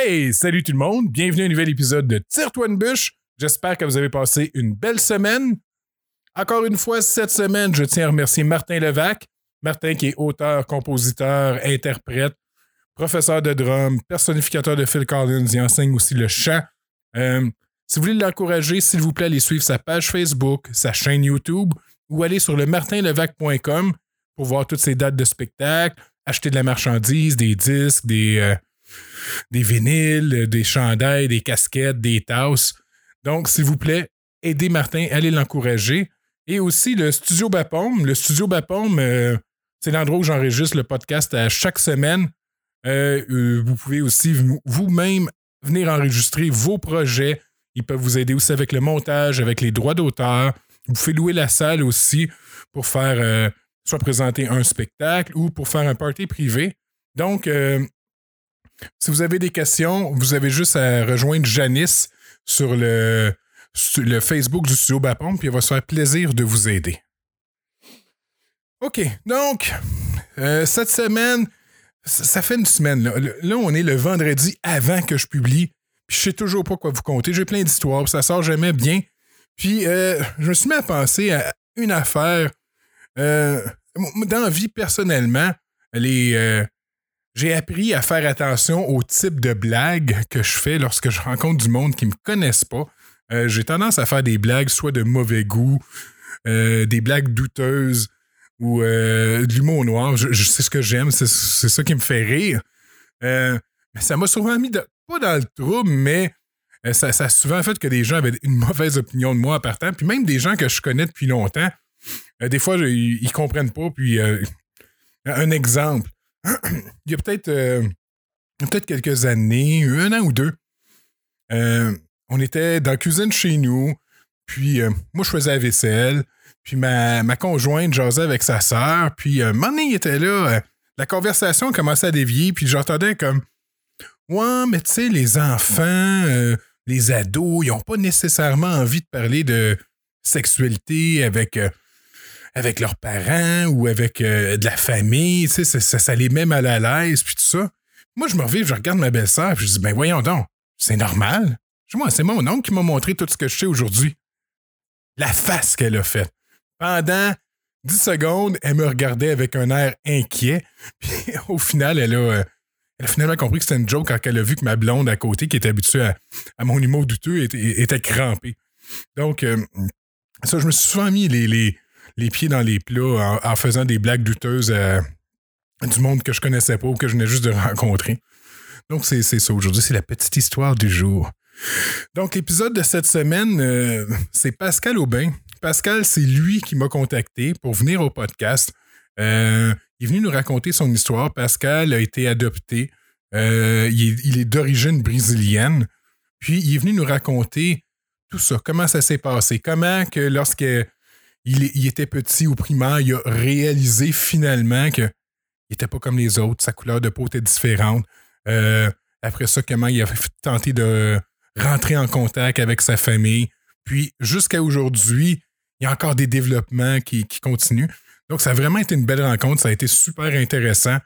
Hey, salut tout le monde, bienvenue à un nouvel épisode de Tire-toi une bûche. J'espère que vous avez passé une belle semaine. Encore une fois, cette semaine, je tiens à remercier Martin Levac. Martin qui est auteur, compositeur, interprète, professeur de drum, personnificateur de Phil Collins. Il enseigne aussi le chant. Euh, si vous voulez l'encourager, s'il vous plaît, allez suivre sa page Facebook, sa chaîne YouTube ou aller sur le martinlevac.com pour voir toutes ses dates de spectacle, acheter de la marchandise, des disques, des, euh, des vinyles, des chandails, des casquettes, des tasses. Donc, s'il vous plaît, aidez Martin, allez l'encourager. Et aussi le Studio Bapaume. Le Studio Bapaume, euh, c'est l'endroit où j'enregistre le podcast à chaque semaine. Euh, euh, vous pouvez aussi vous-même venir enregistrer vos projets. Ils peuvent vous aider aussi avec le montage, avec les droits d'auteur. Vous pouvez louer la salle aussi pour faire soit présenter un spectacle ou pour faire un party privé. Donc, si vous avez des questions, vous avez juste à rejoindre Janice sur le, le Facebook du studio Bapon, puis elle va se faire plaisir de vous aider. OK, donc, euh, cette semaine, ça fait une semaine. Là. on est le vendredi avant que je publie. Puis je sais toujours pas quoi vous compter. J'ai plein d'histoires, ça sort jamais bien. Puis euh, je me suis mis à penser à une affaire. Euh, dans la vie, personnellement, les, j'ai appris à faire attention au type de blagues que je fais lorsque je rencontre du monde qui ne me connaissent pas. Euh, j'ai tendance à faire des blagues soit de mauvais goût, euh, des blagues douteuses ou euh, de l'humour noir. Sais ce que j'aime, c'est ça qui me fait rire. mais ça m'a souvent mis, pas dans le trouble, mais ça, ça, a souvent fait que des gens avaient une mauvaise opinion de moi en partant. Puis même des gens que je connais depuis longtemps, des fois, ils, ne comprennent pas. Puis un exemple, il y a peut-être peut quelques années, un an ou deux, on était dans la cuisine chez nous, puis euh, moi, je faisais la vaisselle, puis ma, ma conjointe jasait avec sa sœur, puis moment il était là, euh, la conversation commençait à dévier, puis j'entendais comme Ouais, mais tu sais, les enfants, euh, les ados, ils n'ont pas nécessairement envie de parler de sexualité avec, avec leurs parents ou avec de la famille, tu sais, ça, les met mal à l'aise, puis tout ça. Moi, je me reviens, je regarde ma belle-sœur, puis je dis Ben voyons donc, c'est normal. Moi, c'est mon oncle qui m'a montré tout ce que je sais aujourd'hui. La face qu'elle a faite. Pendant 10 secondes, elle me regardait avec un air inquiet. Puis au final, elle a, euh, elle a finalement compris que c'était une joke quand elle a vu que ma blonde à côté, qui était habituée à, mon humour douteux, était, était crampée. Donc, euh, ça, je me suis souvent mis les, les, pieds dans les plats en, faisant des blagues douteuses à, du monde que je connaissais pas ou que je venais juste de rencontrer. Donc, c'est ça aujourd'hui. C'est la petite histoire du jour. Donc, l'épisode de cette semaine, euh, c'est Pascal Aubin. Pascal, c'est lui qui m'a contacté pour venir au podcast. Euh, il est venu nous raconter son histoire. Pascal a été adopté. Euh, il est, d'origine brésilienne. Puis, il est venu nous raconter tout ça. Comment ça s'est passé? Comment que lorsqu'il il était petit au primaire, il a réalisé finalement qu'il n'était pas comme les autres. Sa couleur de peau était différente. après ça, comment il a tenté de rentrer en contact avec sa famille. Puis jusqu'à aujourd'hui, il y a encore des développements qui, continuent. Donc, ça a vraiment été une belle rencontre. Ça a été super intéressant.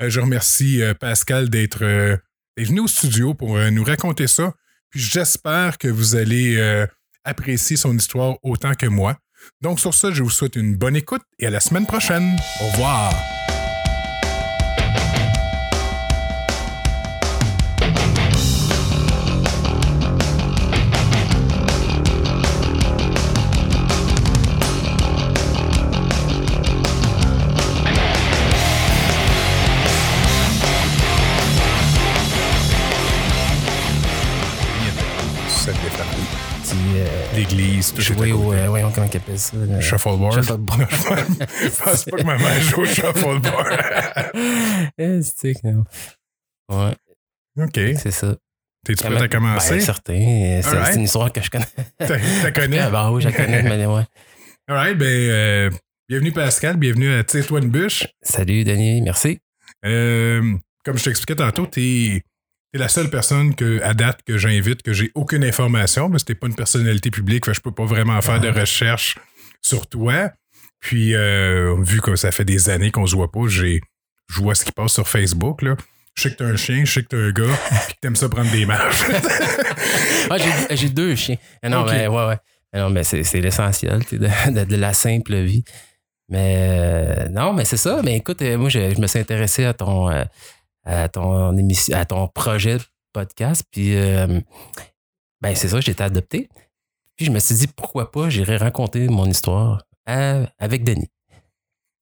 Euh, je remercie euh, Pascal euh, d'être venu au studio pour nous raconter ça. Puis j'espère que vous allez apprécier son histoire autant que moi. Donc, sur ça, je vous souhaite une bonne écoute et à la semaine prochaine. Au revoir. L'église. Jouer au. Euh, voyons, comment ils appellent ça? Le... Shuffleboard. Shuffleboard. je pense pas que ma mère joue au shuffleboard. Eh, c'est Ouais. OK. C'est ça. T'es-tu prêt à commencer? Ben, certain. C'est une histoire que je connais. Tu connais? ah, ben oui, je la connais, mais ouais. All right, ben, euh, bienvenue Pascal, bienvenue à Tire-toi une bûche. Salut Denis, merci. Euh, comme je t'expliquais tantôt, t'es T'es la seule personne que, à date que j'invite que j'ai aucune information, parce que t'es pas une personnalité publique, fait, je peux pas vraiment faire de recherche sur toi. Puis, euh, vu que ça fait des années qu'on se voit pas, j'ai, je vois ce qui passe sur Facebook. Là. Je sais que t'as un chien, je sais que t'as un gars, puis que t'aimes ça prendre des marches. ah, j'ai, deux chiens. Ah non, mais ouais, ouais. Ah Non, mais c'est, c'est l'essentiel de, de- de la simple vie. Mais euh, non, mais c'est ça. Mais écoute, euh, moi, je, je me suis intéressé à ton, euh, à ton émission, à ton projet de podcast. Puis, euh, ben, c'est ça, j'ai été adopté. Puis, je me suis dit, pourquoi pas, j'irais raconter mon histoire à- avec Denis.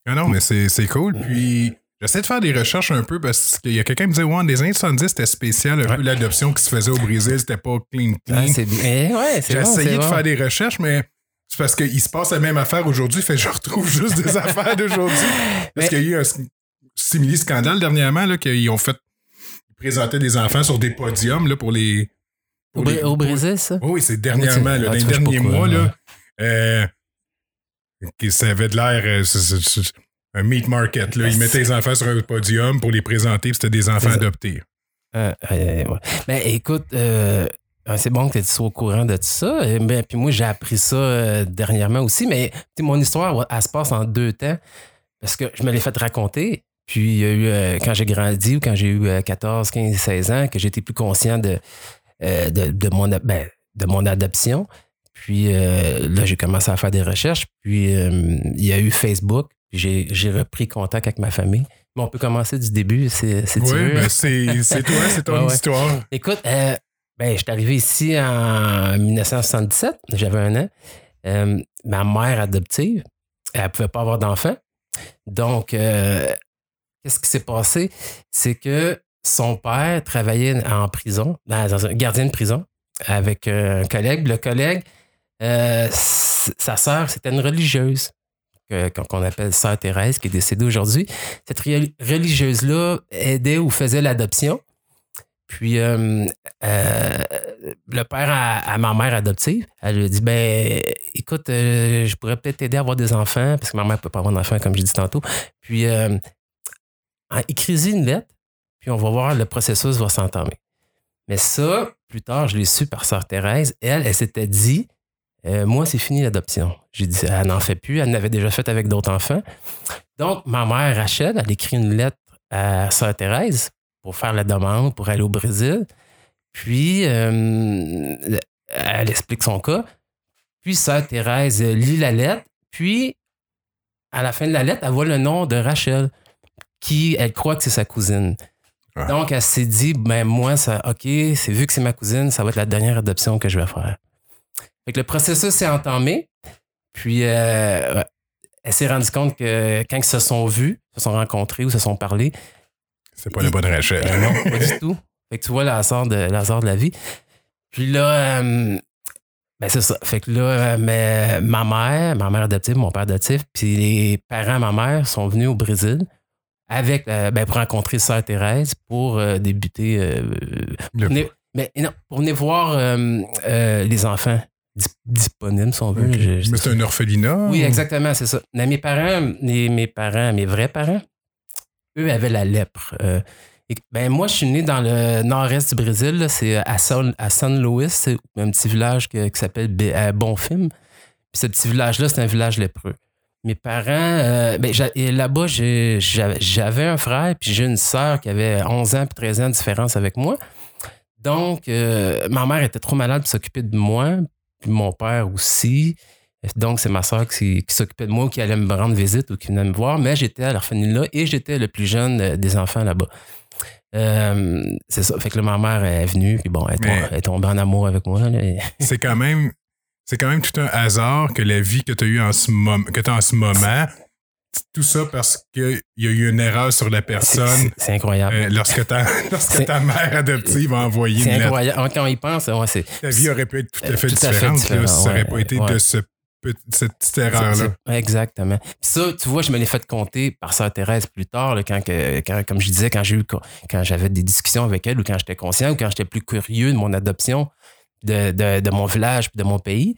Ah non, mais c'est c'est cool. Puis, j'essaie de faire des recherches un peu parce qu'il y a quelqu'un qui me disait, ouais, des années 70, c'était spécial. Un Ouais. peu l'adoption qui se faisait au Brésil, c'était pas clean, clean. Eh, ouais, J'ai essayé de bon. faire des recherches, mais c'est parce qu'il se passe la même affaire aujourd'hui, fait que je retrouve juste des affaires d'aujourd'hui. Parce qu'il y a eu un simili-scandale dernièrement, là, qu'ils ont fait ils présentaient des enfants sur des podiums là, pour les. Au, pour Br- les- au Brésil, ça? Oui, oui, c'est dernièrement, Ah, là, tu dans les derniers quoi, mois, là. Euh, ça avait de l'air. euh, un meat market, là. Ils mettaient les enfants sur un podium pour les présenter, puis c'était des enfants adoptés. Euh, euh, ouais. Ben, écoute, euh, euh, c'est bon que tu sois au courant de tout ça. Euh, Ben, puis moi, j'ai appris ça euh, dernièrement aussi. Mais mon histoire, elle se passe en deux temps. Parce que je me l'ai fait raconter. Puis il y a eu, euh, quand j'ai grandi ou quand j'ai eu euh, 14, 15, 16 ans, que j'étais plus conscient de, euh, de, de mon, ben, de mon adoption. Puis euh, là, j'ai commencé à faire des recherches. Puis il y a eu Facebook. Puis j'ai repris contact avec ma famille. Mais on peut commencer du début, c'est Oui, ben c'est toi, c'est ton Ouais, ouais. histoire. Écoute, ben, je suis arrivé ici en 1977, j'avais un an. Ma mère adoptive, elle ne pouvait pas avoir d'enfant. Donc, euh, qu'est-ce qui s'est passé? C'est que son père travaillait en prison, dans, un gardien de prison, avec euh, un collègue. Le collègue, euh, sa sœur, c'était une religieuse qu'on appelle Sœur Thérèse, qui est décédée aujourd'hui. Cette reli- religieuse-là aidait ou faisait l'adoption. Puis euh, le père à, ma mère adoptive, elle lui dit ben écoute, je pourrais peut-être t'aider à avoir des enfants, parce que ma mère ne peut pas avoir d'enfants, comme j'ai dit tantôt. Puis écris-y une lettre, puis on va voir, le processus va s'entamer. Mais ça, plus tard, je l'ai su par sœur Thérèse. Elle, elle s'était dit euh, Moi, c'est fini l'adoption. J'ai dit Elle n'en fait plus, elle n'avait déjà fait avec d'autres enfants. Donc, ma mère, Rachel, elle écrit une lettre à sœur Thérèse pour faire la demande, pour aller au Brésil. Puis, euh, elle explique son cas. Puis, sœur Thérèse lit la lettre. Puis, à la fin de la lettre, elle voit le nom de Rachel, qui, elle croit que c'est sa cousine. Donc, elle s'est dit, ben moi, ça, OK, c'est vu que c'est ma cousine, ça va être la dernière adoption que je vais faire. Fait que le processus s'est entamé. Puis, euh, elle s'est rendue compte que quand ils se sont vus, se sont rencontrés ou se sont parlé, C'est pas la bonne Rachel. euh, non, pas du tout. Fait que tu vois le hasard de, de la vie. Puis là, euh, ben c'est ça. Fait que là, euh, mais ma mère, ma mère adoptive, mon père adoptif, puis les parents de ma mère sont venus au Brésil avec, euh, ben, pour rencontrer Sœur Thérèse pour euh, débuter. euh, Le- mais non, pour venir voir les enfants dis- disponibles, si on veut. Je- Mais c'est un orphelinat? oui, ou- exactement, c'est ça. Mais mes parents, mes, mes parents, mes vrais parents, eux avaient la lèpre. Euh, et- ben moi, je suis né dans le nord-est du Brésil, c'est à San, à San Luis, c'est un petit village que- qui s'appelle Bonfim. Puis ce petit village-là, c'est un village lépreux. Mes parents, euh, ben, là-bas, j'avais un frère, puis j'ai une sœur qui avait 11 ans puis 13 ans de différence avec moi. Donc, euh, ma mère était trop malade pour s'occuper de moi, puis mon père aussi. Donc, c'est ma soeur qui, qui s'occupait de moi ou qui allait me rendre visite ou qui venait me voir. Mais j'étais à l'orphelinat et j'étais le plus jeune euh, des enfants là-bas. Euh, c'est ça. Fait que là, ma mère est venue, puis bon, elle elle est tombée en amour avec moi. C'est quand même. C'est quand même tout un hasard que la vie que tu as eue en ce, mom- que en ce moment, tout ça parce qu'il y a eu une erreur sur la personne c'est- incroyable. euh, lorsque, ta, lorsque ta mère adoptive a envoyé c'est une lettre. incroyable. Quand on y pense, ouais, c'est. Ta vie aurait pu être tout à Euh, fait tout à fait différente là, ça n'aurait pas été ouais. de ce cette petite erreur-là. Exactement. Ça, tu vois, je me l'ai fait compter par Sœur Thérèse plus tard, là, quand, que- quand- comme je disais, quand j'ai eu quand j'avais des discussions avec elle ou quand j'étais conscient ou quand j'étais plus curieux de mon adoption de, de- de mon village puis de mon pays.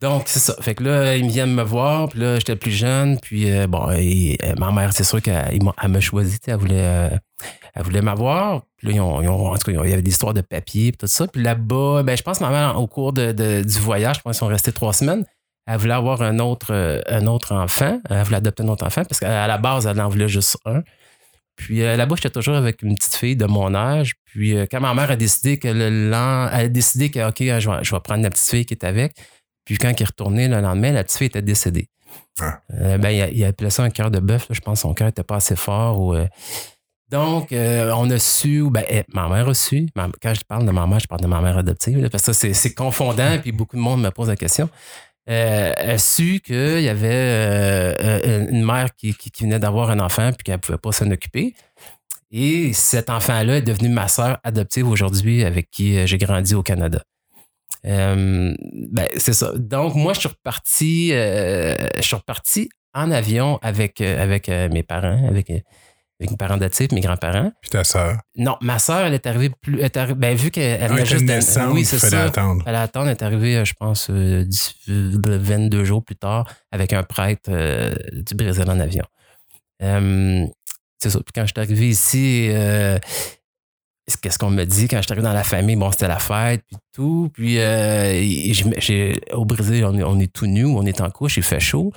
Donc, c'est ça. Fait que là, ils viennent me voir, puis là, j'étais plus jeune, puis euh, bon, euh, ma mère, c'est sûr qu'elle m'a choisi, elle voulait, euh, elle voulait m'avoir. Puis là, ils ont, en tout cas, il y avait des histoires de papier, puis tout ça. Puis là-bas, ben, je pense que ma mère, au cours de- du voyage, je pense qu'ils sont restés trois semaines, elle voulait avoir un autre, un autre enfant. Elle voulait adopter un autre enfant parce qu'à la base, elle en voulait juste un. Puis euh, là-bas, j'étais toujours avec une petite fille de mon âge. Puis euh, quand ma mère a décidé que le lend- elle a décidé que, OK, je vais, je vais prendre la petite fille qui est avec. Puis quand il est retourné le lendemain, la petite fille était décédée. Ah. Euh, ben, il, a, il appelait ça un cœur de bœuf. Je pense que son cœur n'était pas assez fort. Ou, euh, donc, euh, on a su, ben, eh, ma mère a su. Ma- quand je parle de ma mère, je parle de ma mère adoptive, là, parce que c'est confondant, puis beaucoup de monde me pose la question. Euh, elle a su qu'il y avait euh, euh, une mère qui, qui- venait d'avoir un enfant, puis qu'elle ne pouvait pas s'en occuper. Et cet enfant-là est devenu ma sœur adoptive aujourd'hui, avec qui euh, j'ai grandi au Canada. Ben, c'est ça. Donc, moi, je suis reparti, je suis reparti en avion avec, avec mes parents, avec, avec mes parents adoptifs, mes grands-parents. Puis ta sœur? Non, ma sœur, elle est arrivée plus. Elle est arri- ben, vu qu'elle elle Ah, venait juste naissante, Oui, c'est ça. attendre. Elle a attendre, elle est arrivée, euh, je pense, euh, 10 euh, 22 jours plus tard avec un prêtre euh, du Brésil en avion. Euh, c'est ça. Puis quand je suis arrivé ici, euh, qu'est-ce qu'on me dit? Quand je suis arrivé dans la famille, bon, c'était la fête, puis tout. Puis euh, au Brésil, on est, on est tout nu, on est en couche, il fait chaud.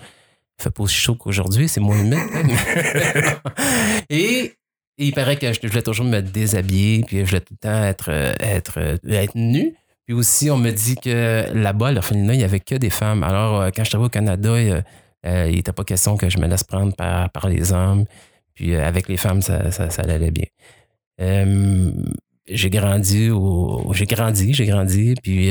Fait pas aussi chaud qu'aujourd'hui, c'est moins humide. mais- et et il paraît que je, je voulais toujours me déshabiller, puis je voulais tout le temps être, euh, être, euh, être nu. Puis aussi, on me dit que là-bas, à l'orphelinat, il n'y avait que des femmes. Alors, euh, quand je travaillais au Canada, il n'était pas question que je me laisse prendre par, par les hommes. Puis euh, avec les femmes, ça, ça, ça allait bien. Euh, j'ai grandi, j'ai grandi, j'ai grandi. Puis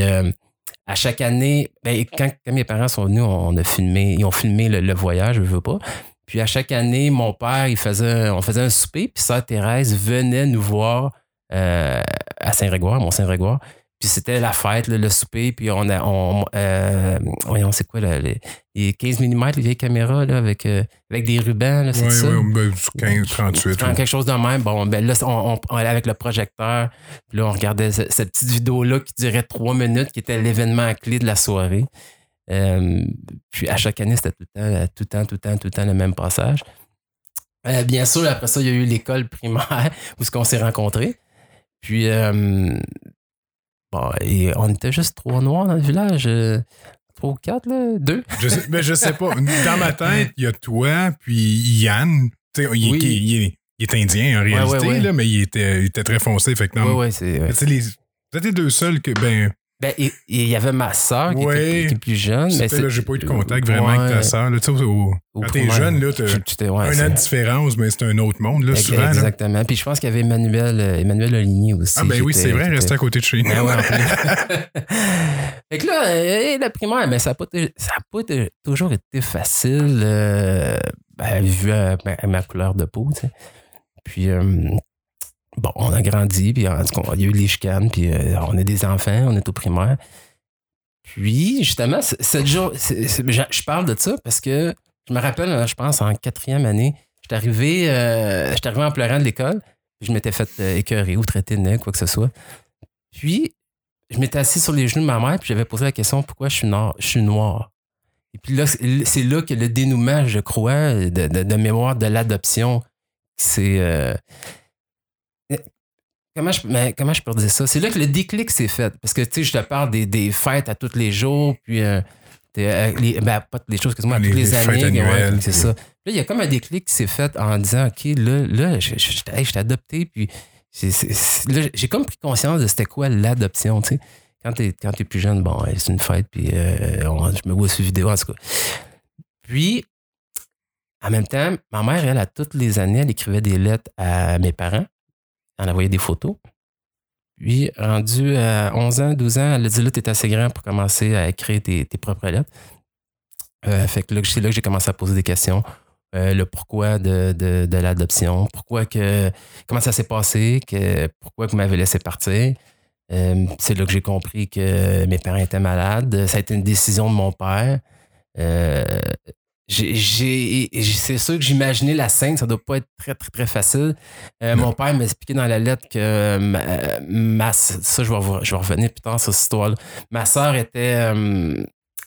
à chaque année, ben, quand, mes parents sont venus, on, a filmé, ils ont filmé le, voyage, je veux pas. Puis à chaque année, mon père, faisait, on faisait un souper, puis sœur Thérèse venait nous voir euh, à Saint-Grégoire, Mont-Saint-Grégoire. Puis c'était la fête, là, le souper, puis on a, on, euh, voyons, c'est quoi, là, les, les 15 mm, les vieilles caméras, là, avec, euh, avec des rubans, là, c'est Oui, ça? oui, ben, du 15, 38. Prends oui. quelque chose de même. Bon, ben là, on, allait avec le projecteur. Puis là, on regardait ce- cette petite vidéo-là qui durait trois minutes, qui était l'événement clé de la soirée. Euh, puis à chaque année, c'était tout le temps, tout le temps, tout le temps, tout le temps le même passage. Euh, bien sûr, après ça, il y a eu l'école primaire où ce qu'on s'est rencontrés. Puis, euh, bon, et on était juste trois noirs dans le village. euh, Trois ou quatre, là? Deux? Je sais, mais je sais pas. Dans ma tête, il y a toi, puis Yann. Tu sais, il, est- Oui. il il est indien en réalité, ouais, ouais. Là, mais il était, il était très foncé. Fait que non, c'est. Vous êtes les deux seuls que, ben, Ben, il y avait ma soeur qui, Ouais. était, qui plus jeune. mais là, j'ai pas eu de contact vraiment avec ta sœur. là. Tu sais, au- Au quand t'es jeune, là, t'as Tu- ouais, un an de différence, mais c'est un autre monde, là, souvent. là. Exactement. Puis je pense qu'il y avait Emmanuel, euh, Emmanuel Oligny aussi. Ah, ben oui, c'est vrai, rester à côté de chez nous. Ben plus. fait que là, euh, la primaire, ben, ça n'a pas, ça a pas toujours été facile, euh, ben, vu à ma, à ma couleur de peau, tu sais. Puis, euh, bon, on a grandi, puis en tout cas, il y a eu les chicanes, puis euh, on est des enfants, on est au primaire. Puis, justement, cette jour, je parle de ça parce que je me rappelle, je pense, en quatrième année, j'étais arrivé, euh, arrivé en pleurant de l'école, puis je m'étais fait euh, écœurer ou traiter de nez, quoi que ce soit. Puis, je m'étais assis sur les genoux de ma mère, puis j'avais posé la question pourquoi je suis noir. Je suis noir? Et puis là, c'est là que le dénouement, je crois, de- de mémoire de l'adoption, c'est. Comment je, mais comment je peux dire ça? C'est là que le déclic s'est fait. Parce que, tu sais, je te parle des, des fêtes à tous les jours, puis, euh, euh, les, ben, pas toutes les choses, excuse-moi, toutes les, les années. ouais, c'est puis- ça. Là, il y a comme un déclic qui s'est fait en disant, OK, là, là je, je, je- hey, je t'ai adopté, puis j'ai comme pris conscience de c'était quoi l'adoption, tu sais. Quand t'es, quand t'es plus jeune, bon, c'est une fête, puis euh, on- je me vois sur vidéo, en tout cas. Puis, en même temps, ma mère, elle, à toutes les années, elle écrivait des lettres à mes parents. Elle envoyait des photos. Puis, rendu à 11 ans, 12 ans, elle a dit là, assez grand pour commencer à écrire tes, propres lettres. Euh, c'est là que j'ai commencé à poser des questions. Euh, le pourquoi de, l'adoption, pourquoi que. Comment ça s'est passé, que, pourquoi vous m'avez laissé partir? Euh, c'est là que j'ai compris que mes parents étaient malades. Ça a été une décision de mon père. Euh, c'est sûr que j'imaginais la scène, ça doit pas être très, très, très facile. Euh, mon père m'a expliqué dans la lettre que ma, ma- ça, je vais, vous- je vais revenir plus tard sur cette histoire-là. Ma soeur était, euh,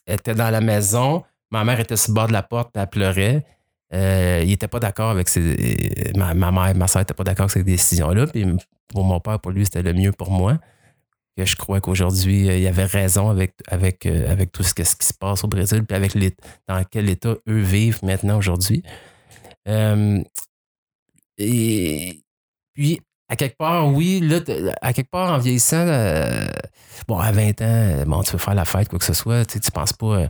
était dans la maison, ma mère était sur le bord de la porte, elle pleurait. Euh, il était pas d'accord avec ses. Ma, ma mère, ma soeur n'était pas d'accord avec ces décisions-là. Puis pour mon père, pour lui, c'était le mieux pour moi. Que je crois qu'aujourd'hui, euh, il avait raison avec, avec, euh, avec tout ce, que- ce qui se passe au Brésil, puis avec dans quel état eux vivent maintenant aujourd'hui. Euh, et puis, à quelque part, oui, là, à quelque part, en vieillissant, bon, à 20 ans, bon, tu veux faire la fête, quoi que ce soit, tu sais, penses pas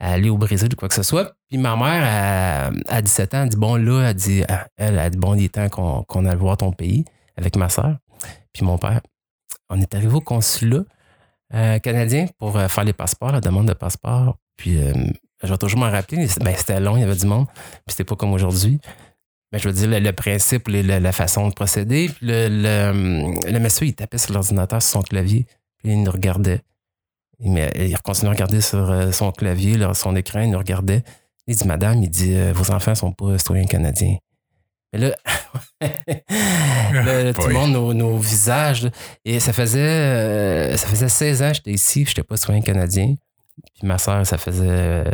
à aller au Brésil ou quoi que ce soit. Puis ma mère, à, à 17 ans, elle dit, bon, là, elle dit, elle, elle dit, bon, il est temps qu'on qu'on aille voir ton pays avec ma soeur, puis mon père. On est arrivé au consulat euh, canadien pour euh, faire les passeports, la demande de passeport. Puis, euh, je vais toujours m'en rappeler, ben, c'était long, il y avait du monde, puis c'était pas comme aujourd'hui. Ben, je veux dire, le, le principe, les- la, façon de procéder. Puis le, le, le monsieur, il tapait sur l'ordinateur, sur son clavier, puis il nous regardait. Il, il continuait à regarder sur son clavier, son écran, il nous regardait. Il dit, Madame, il dit, vos enfants sont pas citoyens canadiens. Mais là, tout le boy. monde, nos, nos visages. et ça faisait, euh, ça faisait 16 ans que j'étais ici, je n'étais pas citoyen canadien. Puis ma soeur, ça faisait euh,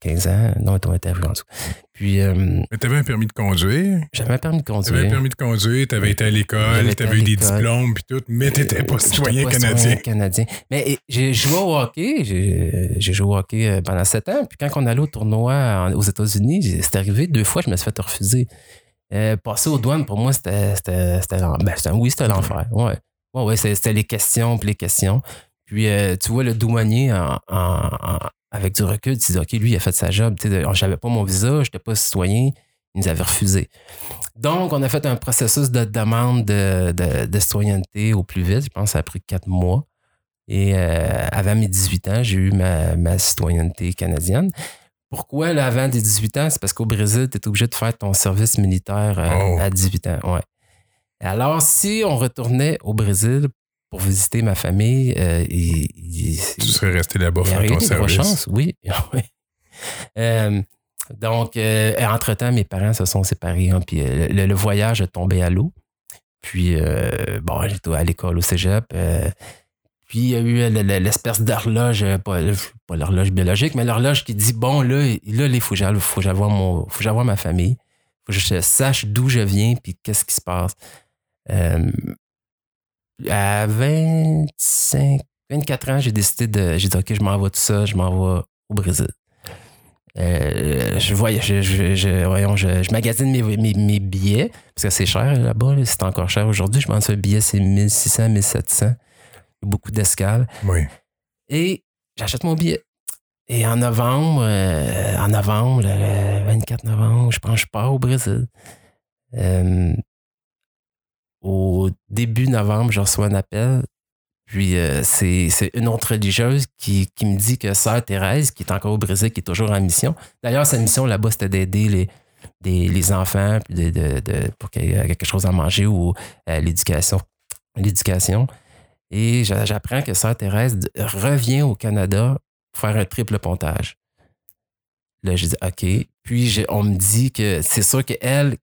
15 ans. Non, elle était en dessous. Puis euh, Mais t'avais un permis de conduire. j'avais un permis de T'avais un conduire. permis de conduire, t'avais été à l'école, t'avais eu des diplômes puis tout, mais t'étais pas Euh, citoyen pas canadien. citoyen canadien. Mais j'ai joué au hockey. J'ai joué au hockey euh, pendant sept ans. Puis quand on allait au tournoi aux États-Unis, c'est arrivé deux fois, je me suis fait refuser. Euh, passer aux douanes, pour moi, c'était c'était- ben, oui, c'était l'enfer. Ouais. Ouais, ouais, c'était les questions, puis les questions. Puis euh, tu vois, le douanier, avec du recul, tu dis, OK, lui, il a fait sa job. Tu sais, J'avais pas mon visa, je n'étais pas citoyen. Il nous avait refusé. Donc, on a fait un processus de demande de, de- de citoyenneté au plus vite. Je pense que ça a pris quatre mois. Et euh, avant mes 18 ans, j'ai eu ma, ma citoyenneté canadienne. Pourquoi là, avant des 18 ans? C'est parce qu'au Brésil, tu es obligé de faire ton service militaire euh, Oh. à 18 ans. Ouais. Alors, si on retournait au Brésil pour visiter ma famille, euh, Tu serais resté là-bas faire ton service. chances, oui. Euh, donc, entre-temps, mes parents se sont séparés. hein, puis le, le voyage est tombé à l'eau. Puis, bon, j'étais à l'école au cégep. Euh, puis, il y a eu le- le- l'espèce d'horloge, euh, pas, pas l'horloge biologique, mais l'horloge qui dit bon, là, là il faut que faut j'aille ma famille. faut que je sache d'où je viens puis qu'est-ce qui se passe. Euh, à 25, 24 ans, j'ai décidé de. J'ai dit, OK, je m'en vais tout ça, je m'en vais au Brésil. Euh, je voyais, je, je, je- voyons, je, magasine mes, billets, parce que c'est cher là-bas, là, c'est encore cher aujourd'hui. Je pense que un billet, c'est 1600, 1700. Beaucoup d'escales. Oui. Et j'achète mon billet. Et en novembre, euh, en novembre, le 24 novembre, je pense je pars au Brésil. Euh, au début novembre, je reçois un appel. Puis euh, c'est une autre religieuse qui, qui me dit que Sœur Thérèse, qui est encore au Brésil, qui est toujours en mission. D'ailleurs, sa mission là-bas, c'était d'aider les, les enfants puis de, de- de- pour qu'il y ait quelque chose à manger ou l'éducation. L'éducation. Et j'a- j'apprends que Sœur Thérèse revient au Canada pour faire un triple pontage. Là, je dis OK. Puis j'ai- on me dit que c'est sûr qu'elle,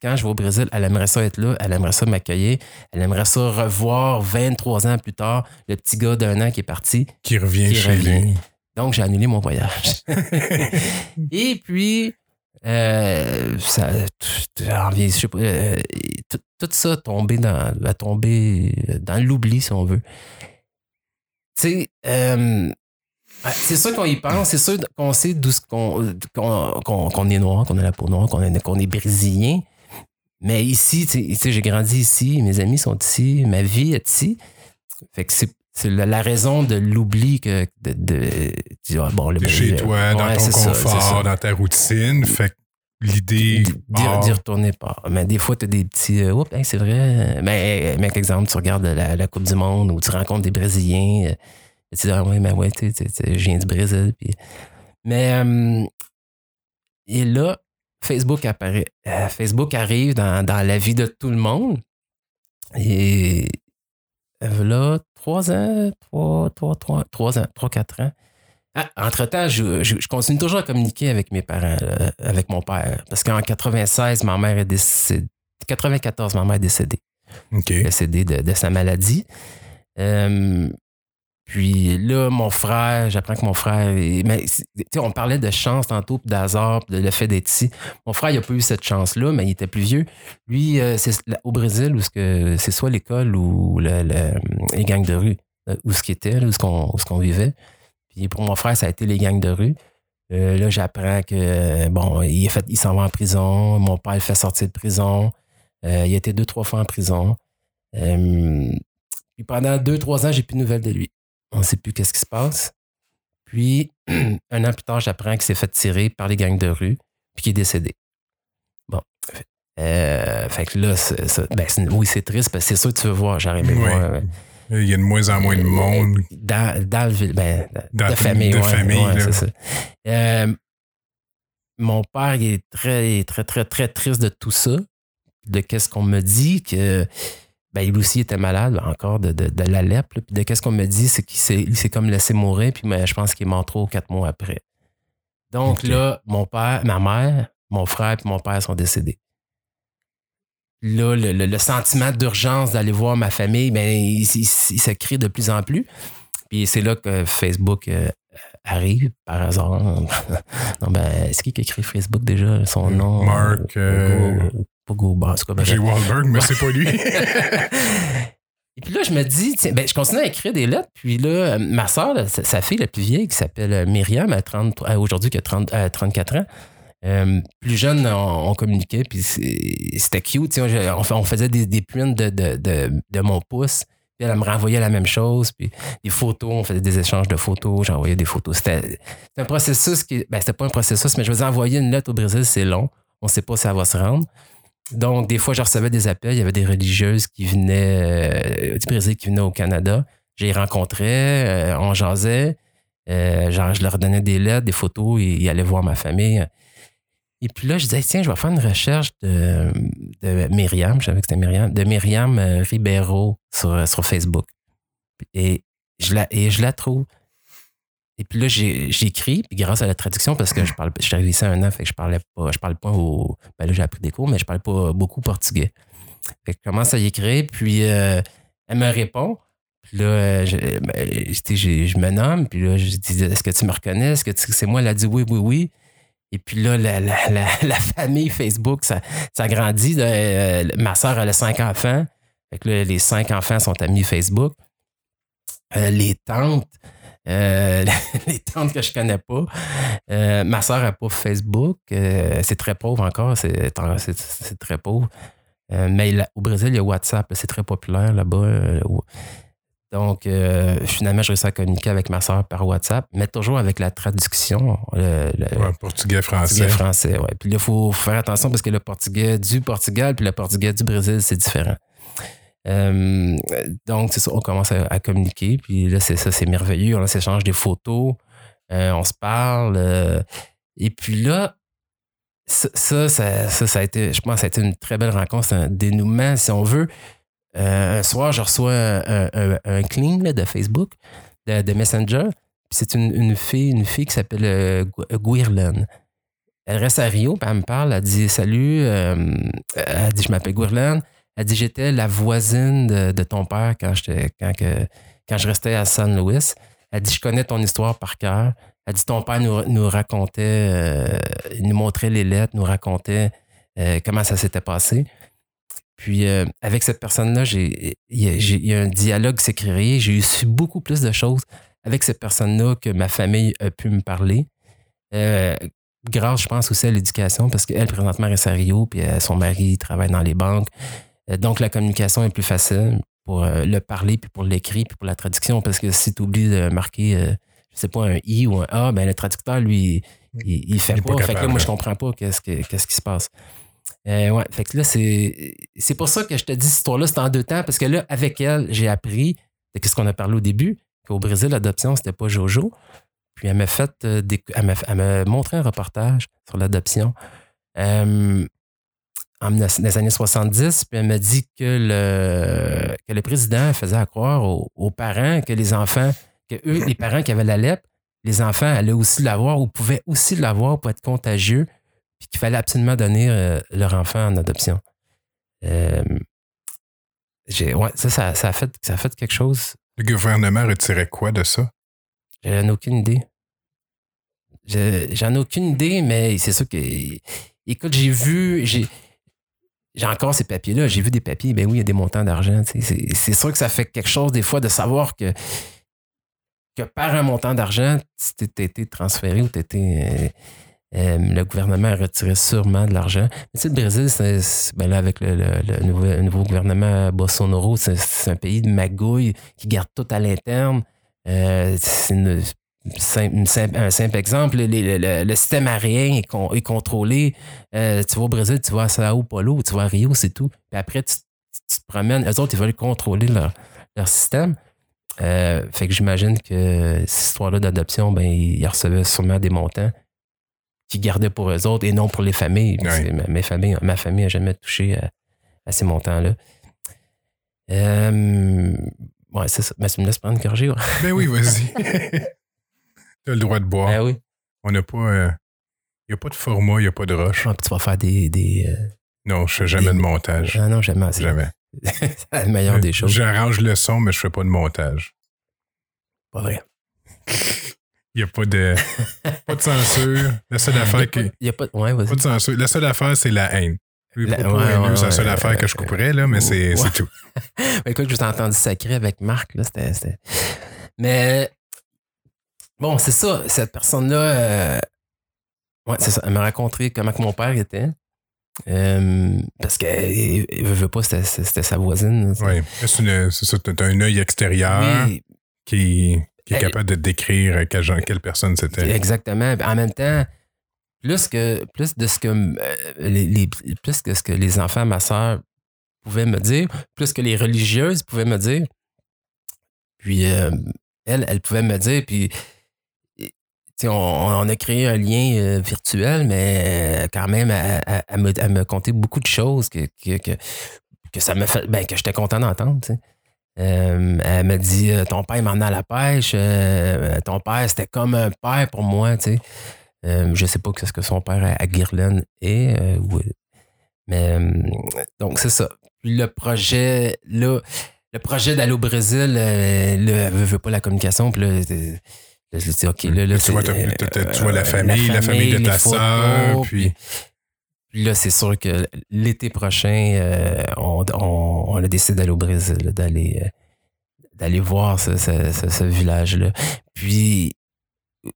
quand je vais au Brésil, elle aimerait ça être là, elle aimerait ça m'accueillir, elle aimerait ça revoir 23 ans plus tard le petit gars d'un an qui est parti. Qui revient Qui chez revient. lui. Donc, j'ai annulé mon voyage. Et puis, euh, ça, tout, je sais pas, euh, tout, tout ça a tombé dans, a tombé dans l'oubli, si on veut. Tu sais, euh, c'est sûr qu'on y pense, c'est sûr qu'on sait d'où qu'on, qu'on, qu'on- qu'on est noir, qu'on a la peau noire, qu'on est, qu'on est brésilien. Mais ici, tu sais, j'ai grandi ici, mes amis sont ici, ma vie est ici. Fait que c'est, c'est la, la raison de l'oubli que de, de- ah, bon, le chez toi, dans ton ça, confort, dans ta routine. Fait que l'idée. D'y retourner pas. Mais des fois, tu as des petits. euh, Oups, hey, c'est vrai. Mais, mais exemple, tu regardes la, la Coupe du Monde ou tu rencontres des Brésiliens. euh, et tu dis, ah oui, mais ouais, tu sais, je viens du Brésil. Puis... Mais. euh, et là, Facebook apparaît. Euh, Facebook arrive dans, dans la vie de tout le monde. Et. euh, Là, trois ans, trois, trois, trois, trois ans, trois, quatre ans. Ah, entre-temps, je, je- je continue toujours à communiquer avec mes parents, euh, avec mon père. Parce qu'en 96, ma mère est décédée. 94, ma mère est décédée. Décédée de, de sa maladie. Euh, puis là, mon frère, j'apprends que mon frère. est- mais, c'est- tu sais, on parlait de chance tantôt, puis d'hasard, puis de le fait d'être ici. Mon frère, il n'a pas eu cette chance-là, mais il était plus vieux. Lui, euh, c'est au Brésil, où c'est soit l'école ou le- le- les gangs de rue, euh, où ce qui était, là, où ce qu'on où ce qu'on vivait. Puis pour mon frère, ça a été les gangs de rue. Euh, là, j'apprends que, euh, bon, il, est fait, il s'en va en prison. Mon père le fait sortir de prison. Euh, il a été deux, trois fois en prison. Euh, puis pendant deux, trois ans, j'ai plus de nouvelles de lui. On ne sait plus qu'est-ce qui se passe. Puis, un an plus tard, j'apprends qu'il s'est fait tirer par les gangs de rue, puis qu'il est décédé. Bon. Fait que là, ben, oui, c'est triste, parce que c'est sûr que tu veux voir, j'arrive à voir. Il y a de moins en moins de monde. Dans, dans le ben, dans de famille. De famille, c'est ça. mon père il est très, très, très, très triste de tout ça, de qu'est-ce qu'on me dit, que ben, il aussi était malade encore de, de, la lèpre. Puis de qu'est-ce qu'on me dit, c'est qu'il s'est comme laissé mourir, puis je pense qu'il est mort trop quatre mois après. Donc là, mon père, ma mère, mon frère et mon père sont décédés. Là, le, sentiment d'urgence d'aller voir ma famille, ben, il, se crée de plus en plus. Puis c'est là que Facebook euh, arrive, par hasard. non, ben, c'est qui qui écrit Facebook déjà? Son nom? Mark. Euh, pas Go, J'ai Wahlberg, mais c'est pas lui. Et puis là, je me dis, tiens, ben, je continue à écrire des lettres. Puis là, ma soeur, sa fille la plus vieille, qui s'appelle euh, Myriam, aujourd'hui qui a 30, 34 ans, euh, plus jeune, on, communiquait, puis c'était cute. On, faisait des, des de, mon pouce. Puis elle me renvoyait la même chose. Puis des photos, on faisait des échanges de photos. J'envoyais des photos. C'était un processus qui. Ben, c'était pas un processus, mais je vous envoyer une lettre au Brésil, c'est long. On sait pas si ça va se rendre. Donc, des fois, je recevais des appels. Il y avait des religieuses qui venaient euh, du Brésil, qui venaient au Canada. Je les rencontrais, euh, on jasait. Je leur donnais des lettres, des photos, ils allaient voir ma famille. Et puis là, je disais, tiens, je vais faire une recherche de, de Myriam, je savais que c'était Myriam, de Myriam Ribeiro sur, sur Facebook. Et je, la, et je la trouve. Et puis là, j'écris, puis grâce à la traduction, parce que je parle, je suis arrivé ici un an, fait que je parlais pas, je parle pas au. Ben là, j'ai appris des cours, mais je parle pas beaucoup portugais. Fait que je commence à y écrire, puis euh, elle me répond. Puis là, je, ben, je, me nomme, puis là, je dis Est-ce que tu me reconnais? Est-ce que c'est moi? Elle a dit oui, oui, oui. Et puis là, la, la, la, famille Facebook, ça, ça grandit. Euh, ma soeur, elle a cinq enfants. Les cinq enfants sont amis Facebook. Euh, les tantes, euh, les tantes que je connais pas. Ma soeur n'a pas Facebook. C'est très pauvre encore. C'est, très pauvre. mais au Brésil, il y a WhatsApp. C'est très populaire là-bas. Donc, finalement, je réussis à communiquer avec ma soeur par WhatsApp, mais toujours avec la traduction. Le, portugais-français. Portugais-français, ouais. Puis là, il faut faire attention parce que le portugais du Portugal puis le portugais du Brésil, c'est différent. Euh, donc, c'est ça, on commence à, communiquer. Puis là, c'est ça, c'est merveilleux. On s'échange des photos, euh, on se parle. Euh, et puis là, ça ça, ça, a été, je pense, ça a été une très belle rencontre. C'est un dénouement, si on veut. Un soir, je reçois un, un, clean de Facebook, de, Messenger. C'est une, fille, qui s'appelle Guirlan. Elle reste à Rio, elle me parle, elle dit Salut, elle dit Je m'appelle Guirlan. Elle dit J'étais la voisine de, ton père quand, je restais à San Luis. Elle dit Je connais ton histoire par cœur. Elle dit Ton père nous, racontait, euh, il nous montrait les lettres, nous racontait euh, comment ça s'était passé. Puis euh, avec cette personne-là, il y, a un dialogue qui s'est créé. J'ai eu beaucoup plus de choses avec cette personne-là que ma famille a pu me parler. grâce, je pense, aussi à l'éducation, parce qu'elle, présentement, reste à Rio, puis son mari travaille dans les banques. Euh, donc, la communication est plus facile pour euh, le parler, puis pour l'écrit, puis pour la traduction. Parce que si tu oublies de marquer, euh, je sais pas, un I ou un A, ben le traducteur, lui, il, il fait pas. fait que là, moi, je comprends pas qu'est-ce, qu'est-ce qui se passe. Là, c'est, pour ça que je te dis cette histoire-là, c'est en deux temps, parce que là, avec elle, j'ai appris de ce qu'on a parlé au début, qu'au Brésil, l'adoption, c'était pas Jojo. Puis elle m'a fait m'a, montré un reportage sur l'adoption en les années 70, puis elle m'a dit que le, que le président faisait croire aux, parents que les enfants, que eux, les parents qui avaient la lèpre, les enfants allaient aussi l'avoir ou pouvaient aussi l'avoir pour être contagieux, puis qu'il fallait absolument donner euh, leur enfant en adoption. Euh, ouais, ça, ça, a fait, ça a fait quelque chose. Le gouvernement retirait quoi de ça? J'en ai aucune idée. J'en ai aucune idée, mais c'est sûr que. Écoute, j'ai vu. J'ai, j'ai encore ces papiers-là. J'ai vu des papiers, ben oui, il y a des montants d'argent. C'est sûr que ça fait quelque chose des fois de savoir que, que par un montant d'argent, tu t'es été transféré ou tu étais. Euh, le gouvernement a retiré sûrement de l'argent. Mais tu sais, le Brésil, ben là, avec le, nouveau, gouvernement Bolsonaro, c'est, un pays de magouille qui garde tout à l'interne. Euh, c'est un simple exemple, le, système aérien est, con- est contrôlé. Euh, tu vas au Brésil, tu vas à Sao Paulo, tu vas à Rio, c'est tout. Puis après, tu, te promènes. Eux autres, ils veulent contrôler leur, système. Fait que j'imagine que cette histoire-là d'adoption, ben, ils recevaient sûrement des montants qu'ils gardaient pour eux autres et non pour les familles. Ouais. ma, mes familles- ma famille n'a jamais touché à, à ces montants-là. Euh, ouais, c'est ça. Mais tu me laisses prendre une gorgée, ouais. Ben oui, vas-y. T'as le droit de boire. Ah oui. On n'a pas. Il n'y a pas de format, il n'y a pas de roche. Ah, tu vas faire des. des euh, Non, je fais jamais de montage. Ah non, jamais. Jamais. c'est la meilleure des choses. J'arrange le son, mais je fais pas de montage. Pas vrai. Il n'y a pas de, pas de censure. La seule affaire pas- il y a pas. Ouais, vas-y. Pas de censure. La seule affaire, c'est la haine. Ouais, ouais, c'est la seule affaire que je euh, couperais, là, mais c'est tout. Mais écoute, je vous ai entendu sacré avec Marc, là, c'était. c'était- Mais bon, c'est ça, cette personne-là, euh, ouais, c'est ça. Elle m'a raconté comment que mon père était. Euh, parce que il il veut, pas, c'était, sa voisine. Oui. C'est ça, t'as un œil extérieur Oui, qui, qui est Elle- capable de décrire quelle, genre- quelle personne c'était. exactement. En même temps, plus que plus de ce que euh, les, les- plus que ce que les enfants, ma soeur, pouvaient me dire, plus que les religieuses pouvaient me dire. Puis euh, elle, elle pouvait me dire, puis on, on a créé un lien euh, virtuel, mais euh, quand même, elle, elle- elle me, elle me contait beaucoup de choses que, que, que, que ça me fait, ben, que j'étais content d'entendre. Euh, elle me dit euh, Ton père m'en à la pêche, euh, ton père, c'était comme un père pour moi. Tu sais. Euh, je sais pas ce que son père à, à Guirlaine est, mais donc c'est ça. Puis le projet, là, le projet d'aller au Brésil, là, elle veut, veut pas la communication. Puis là, là, je lui dis, OK, là, là Tu vois, tu la famille, la famille de ta puis- puis là, c'est sûr que l'été prochain, euh, on, on, a décidé d'aller au Brésil, d'aller, euh, d'aller voir ce, ce- village-là. Puis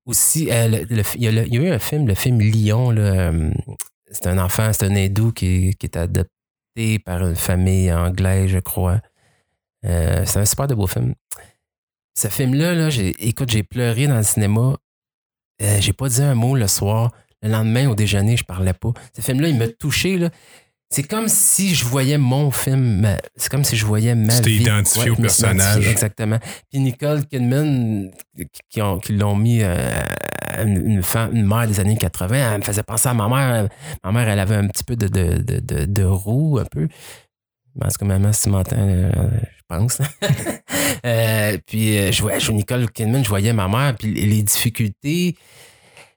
aussi, euh, le- il, y a eu un film, le film Lyon. c'est un enfant, c'est un hindou qui, qui est adopté par une famille anglaise, je crois. C'est un super de beau film. Ce film-là, là, écoute, j'ai pleuré dans le cinéma. J'ai pas dit un mot le soir. Le lendemain, au déjeuner, je parlais pas. Ce film-là, il m'a touché. Là. C'est comme si je voyais mon film. ma- C'est comme si je voyais ma Tu t'es vie. identifié au personnage. Exactement. Puis Nicole Kidman, qui, ont- qui l'ont mis euh, une, femme, une mère des années 80, elle me faisait penser à ma mère. Ma mère, elle avait un petit peu de, de, de, de, de roux, un peu. Parce que maman, si tu m'entends, euh, je pense. Euh, puis euh, je voyais, je, Nicole Kidman, je voyais ma mère, puis les difficultés,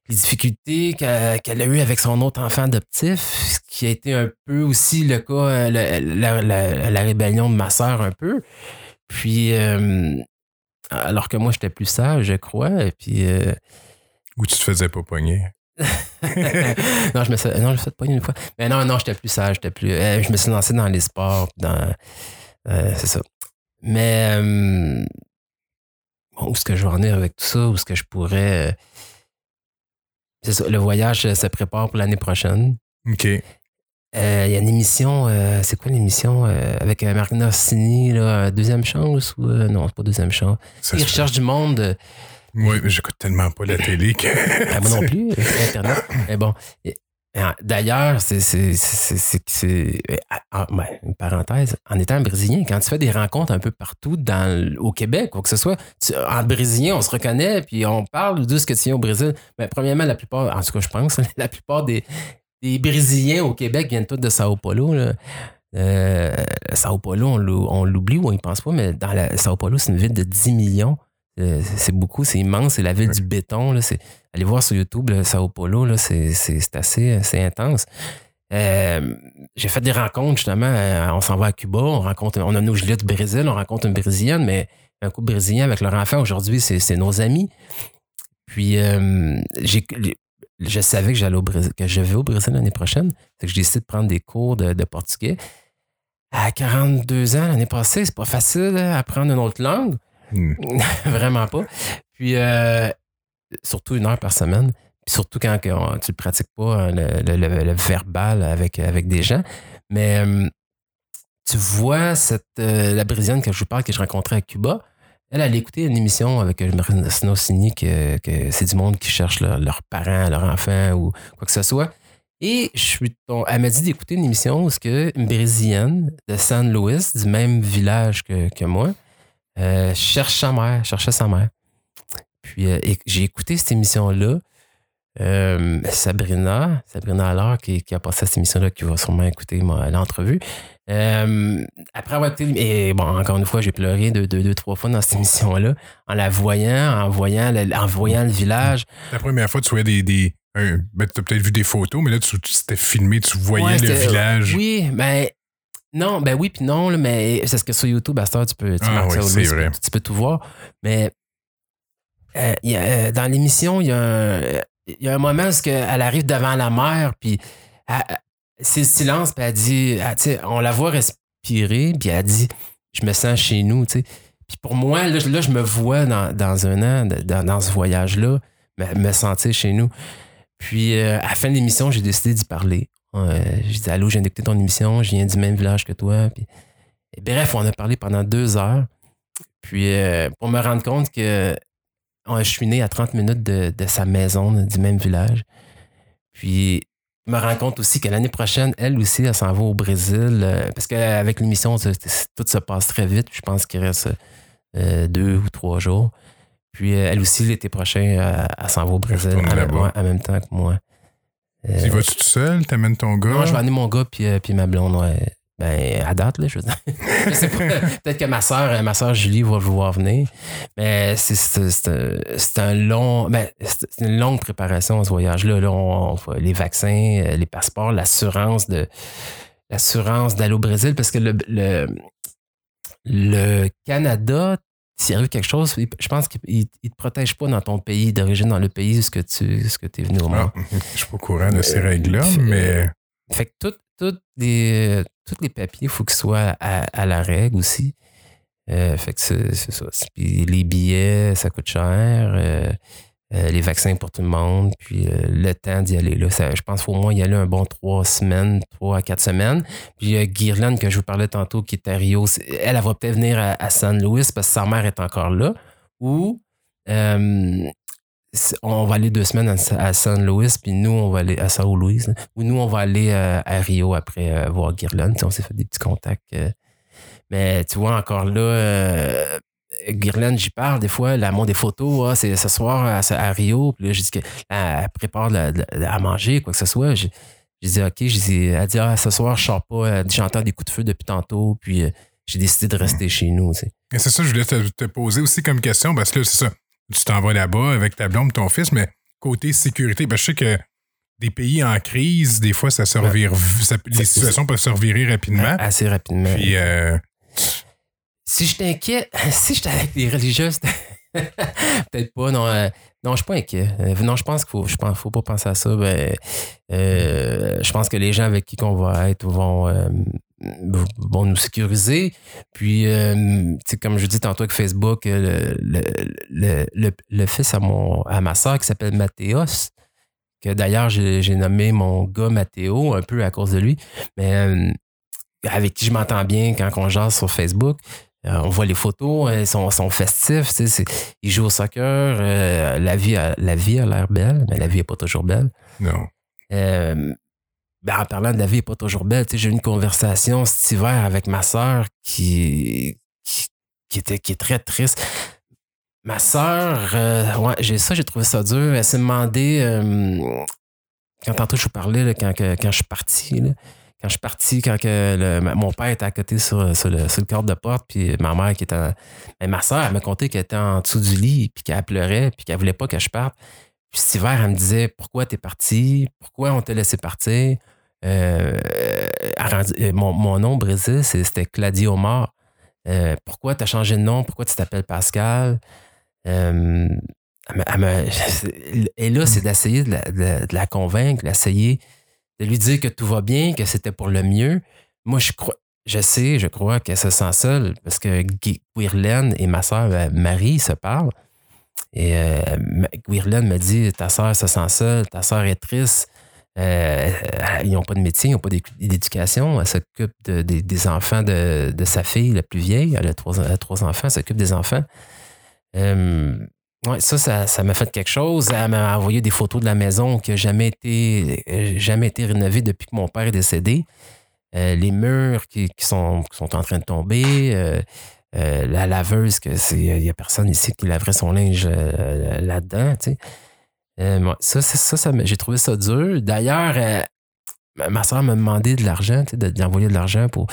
les difficultés qu'elle a eues avec son autre enfant adoptif, ce qui a été un peu aussi le cas, euh, la, la- la rébellion de ma sœur un peu. Puis, euh, alors que moi, j'étais plus sage, je crois. Et puis, euh, Ou tu te faisais pas pogner? non, je me suis, non, je me suis pogner une fois. Mais non, non, j'étais plus sage, j'étais plus. euh, je me suis lancé dans les sports, dans. c'est ça. Mais bon, où est-ce que je vais en venir avec tout ça? Où est-ce que je pourrais. C'est ça, le voyage euh, se prépare pour l'année prochaine. OK. Euh, Il y a une émission, euh, c'est quoi l'émission euh, avec euh, Marc Norsini, là, deuxième chance ou non, c'est pas deuxième chance. Ça Il se- recherche du monde. Oui, mais j'écoute tellement pas la télé que. Ah, moi non plus, Internet. Mais bon. D'ailleurs, c'est. c'est- c'est- ah, ben, une parenthèse. En étant brésilien, quand tu fais des rencontres un peu partout au Québec, quoi que ce soit, en brésilien, on se reconnaît, puis on parle de ce que tu viens au Brésil. Mais premièrement, la plupart, en tout cas, je pense, la plupart des, Brésiliens au Québec viennent tous de Sao Paulo. Euh, Sao Paulo, on l'oublie ou on y pense pas, mais dans la, Sao Paulo, c'est une ville de 10 millions. Euh, c'est beaucoup, c'est immense, c'est la ville Ouais. du béton. Là, c'est, allez voir sur YouTube, le Sao Paulo, là, c'est, c'est, c'est assez c'est intense. Euh, j'ai fait des rencontres, justement. euh, on s'en va à Cuba, on rencontre, on a nos gilets du Brésil, on rencontre une Brésilienne, mais un couple brésilien avec leur enfant, aujourd'hui, c'est, c'est nos amis. Puis, euh, j'ai, je savais que j'allais au Brésil, que je vais au Brésil l'année prochaine. Fait que j'ai décidé de prendre des cours de, de portugais. À 42 ans, l'année passée, c'est pas facile hein, apprendre une autre langue. Hmm. Vraiment pas. Puis, euh, surtout une heure par semaine. surtout quand tu ne pratiques pas le, le, verbal avec, avec des gens. Mais tu vois, cette, la Brésilienne que je parle, que je rencontrais à Cuba, elle, elle a écouté une émission avec Marina Sini que, que c'est du monde qui cherche leurs parents, leurs enfants ou quoi que ce soit. Et je suis elle m'a dit d'écouter une émission où que une Brésilienne de San Luis, du même village que, moi, euh, cherche sa mère, cherchait sa mère. Puis euh, j'ai écouté cette émission-là. Euh, Sabrina, Sabrina alors qui, a passé cette émission-là, qui va sûrement écouter l'entrevue. après avoir écouté, et bon, encore une fois, j'ai pleuré deux, deux, deux, trois fois dans cette émission-là, en la voyant, en voyant le, en voyant le village. La première fois, tu voyais des, ben, tu as peut-être vu des photos, mais là, tu t'es filmé, tu voyais le village. Oui, mais non, ben oui, puis non, mais c'est ce que sur YouTube, à tu peux, tu, ah, oui, vrai. Tu, peux tout voir. Mais euh, euh, dans l'émission, il y, a un, y a un moment où elle arrive devant la mer, puis c'est le silence, puis elle dit, on la voit respirer, puis elle dit, je me sens chez nous, tu sais. Puis pour moi, là, je me vois dans, dans un an, dans, dans ce voyage-là, me, me sentir chez nous. Puis, euh, à la fin de l'émission, j'ai décidé d'y parler. Euh, j'ai dit Allô, j'ai d'écouter ton émission, je viens du même village que toi. Puis, bref, on a parlé pendant deux heures. Puis, euh, pour me rendre compte que je suis né à 30 minutes de, sa maison, du même village. Puis, je me rends compte aussi que l'année prochaine, elle aussi, elle s'en va au Brésil. parce qu'avec l'émission, tout se passe très vite. Je pense qu'il reste deux ou trois jours. Puis euh, elle aussi, l'été prochain, euh, elle, s'en va au Brésil en, même temps que moi. Tu euh, vas-tu tout seul? T'amènes ton gars? Non, je vais amener mon gars puis, puis ma blonde, ouais. Ben, à date, là, je veux dire. sais pas. Peut-être que ma soeur, ma soeur Julie va vouloir venir. Mais c'est un long. Ben, c'est une longue préparation, ce voyage-là. Là, les vaccins, les passeports, l'assurance de l'assurance d'aller au Brésil parce que le, le, le Canada s'il arrive quelque chose, je pense qu'il ne te protège pas dans ton pays d'origine, dans le pays où tu ce que es venu au monde. Je je suis pas au courant de ces règles-là, mais. Fait que tous les, les papiers, il faut qu'ils soient à, la règle aussi. Euh, fait que c'est ça. Puis les billets, ça coûte cher. Euh, euh, les vaccins pour tout le monde, puis euh, le temps d'y aller. Là, je pense qu'il faut au moins y aller un bon trois semaines, trois à quatre semaines. Puis Guirlande que je vous parlais tantôt qui est à Rio. Elle, elle va peut-être venir à, San Luis parce que sa mère est encore là. Ou euh, on va aller deux semaines à, San Luis, puis nous, on va aller à Sao Luis. Ou nous, on va aller à Rio après voir Guirlande. on s'est fait des petits contacts. mais tu vois, encore là, Guirlaine, j'y parle des fois, elle montre des photos, ah, c'est ce soir à, Rio, puis là, je dis qu'elle prépare à manger, quoi que ce soit. Je, dis, OK, je dis, elle dit, ah, ce soir, je sors pas, j'entends des coups de feu depuis tantôt, puis euh, j'ai décidé de rester mm. chez nous. Et c'est ça, je voulais te, poser aussi comme question, parce que là, c'est ça, tu t'en vas là-bas avec ta blonde, ton fils, mais côté sécurité, ben, je sais que des pays en crise, des fois, ça se les situations peuvent se revirer rapidement. Assez rapidement. Puis, euh, si je t'inquiète, si j'étais avec les religieuses, peut-être pas, non. Euh, non, je suis pas inquiet. Euh, non, je pense qu'il faut, faut pas penser à ça. Ben, euh, je pense que les gens avec qui on va être vont, vont nous sécuriser. Puis, comme je dis tantôt avec Facebook, le, le, le, fils à, mon, à ma soeur qui s'appelle Mathéos, que d'ailleurs j'ai nommé mon gars Mathéo un peu à cause de lui, mais avec qui je m'entends bien quand on jase sur Facebook. Euh, on voit les photos, ils sont, sont festifs. ils jouent au soccer. Euh, la, vie a, la vie a l'air belle, mais la vie n'est pas toujours belle. Non. Euh, ben, en parlant de la vie n'est pas toujours belle, j'ai eu une conversation cet hiver avec ma soeur qui, qui, était, qui est très triste. Ma soeur, ouais, j'ai ça, j'ai trouvé ça dur. Elle s'est demandé, quand tantôt je vous parlais, quand, quand je suis parti, quand je suis parti, quand mon père était à côté sur, le, sur cadre de porte, puis ma mère qui était. Mais ma soeur, elle m'a conté qu'elle était en dessous du lit, puis qu'elle pleurait, puis qu'elle voulait pas que je parte. Puis cet hiver, elle me disait Pourquoi t'es parti? Pourquoi on t'a laissé partir euh, euh, mon, nom au Brésil, c'était Claudio Omar. Euh, pourquoi tu as changé de nom? Pourquoi tu t'appelles Pascal? et là, c'est d'essayer de, de, la convaincre, d'essayer de lui dire que tout va bien, que c'était pour le mieux. Moi, je crois, je sais, je crois qu'elle se sent seule parce que Guirlaine et ma soeur euh, Marie se parlent. Et euh, me dit Ta soeur se sent seule, ta soeur est triste. Euh, ils n'ont pas de métier, ils n'ont pas d'éducation. Elle s'occupe des enfants de, sa fille, la plus vieille. Elle a trois, enfants, elle s'occupe des enfants. Euh, ça, ça, m'a fait quelque chose. Elle m'a envoyé des photos de la maison qui n'a jamais été, jamais été rénovée depuis que mon père est décédé. les murs qui, sont, sont, en train de tomber. Euh, la laveuse, que c'est. Il n'y a personne ici qui laverait son linge euh, là-dedans, tu sais. Euh, ça, ça, ça, j'ai trouvé ça dur. D'ailleurs, ma soeur m'a demandé de l'argent, tu sais, d'envoyer de, l'argent pour.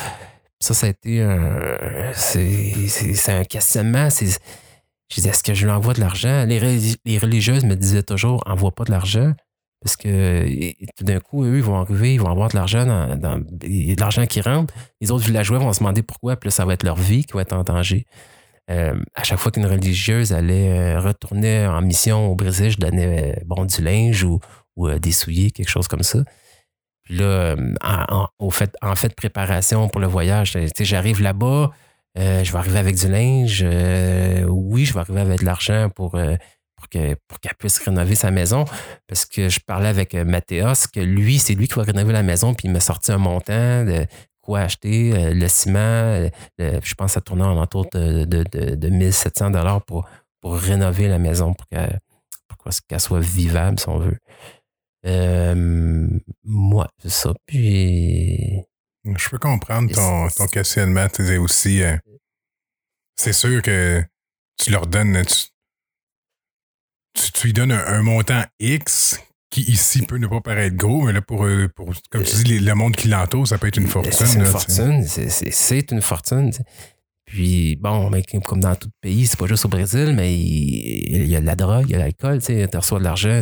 Ça, ça a été un. C'est un questionnement. Je disais, est-ce que je lui envoie de l'argent? Les, religieuses me disaient toujours, envoie pas de l'argent. Parce que tout d'un coup, eux, ils vont arriver, ils vont avoir de l'argent, dans, de l'argent qui rentre. Les autres villageois vont se demander pourquoi, puis là, ça va être leur vie qui va être en danger. Euh, à chaque fois qu'une religieuse allait euh, retourner en mission au Brésil, je donnais euh, bon, du linge ou, des souliers, quelque chose comme ça. Puis là, en, au fait, en fait préparation pour le voyage, j'arrive là-bas, je vais arriver avec du linge. oui, je vais arriver avec de l'argent pour pour qu'elle pour puisse rénover sa maison. Parce que je parlais avec euh, Mathéos, que lui, c'est lui qui va rénover la maison, puis il m'a sorti un montant de quoi acheter, euh, le ciment, euh, je pense que ça tournait en entour de, de, de, 1700 dollars pour, pour rénover la maison, pour qu'elle soit vivable, si on veut. moi, c'est ça. Puis. Je peux comprendre ton, ton questionnement. Tu aussi, c'est sûr que tu leur donnes, tu, lui donnes un, montant X qui ici peut ne pas paraître gros, mais là, pour, euh, pour comme tu dis, le monde qui l'entoure, ça peut être une fortune. C'est une fortune. C'est une fortune. Puis, bon, comme dans tout pays, c'est pas juste au Brésil, mais il, y a de la drogue, il y a l'alcool, tu reçois de l'argent.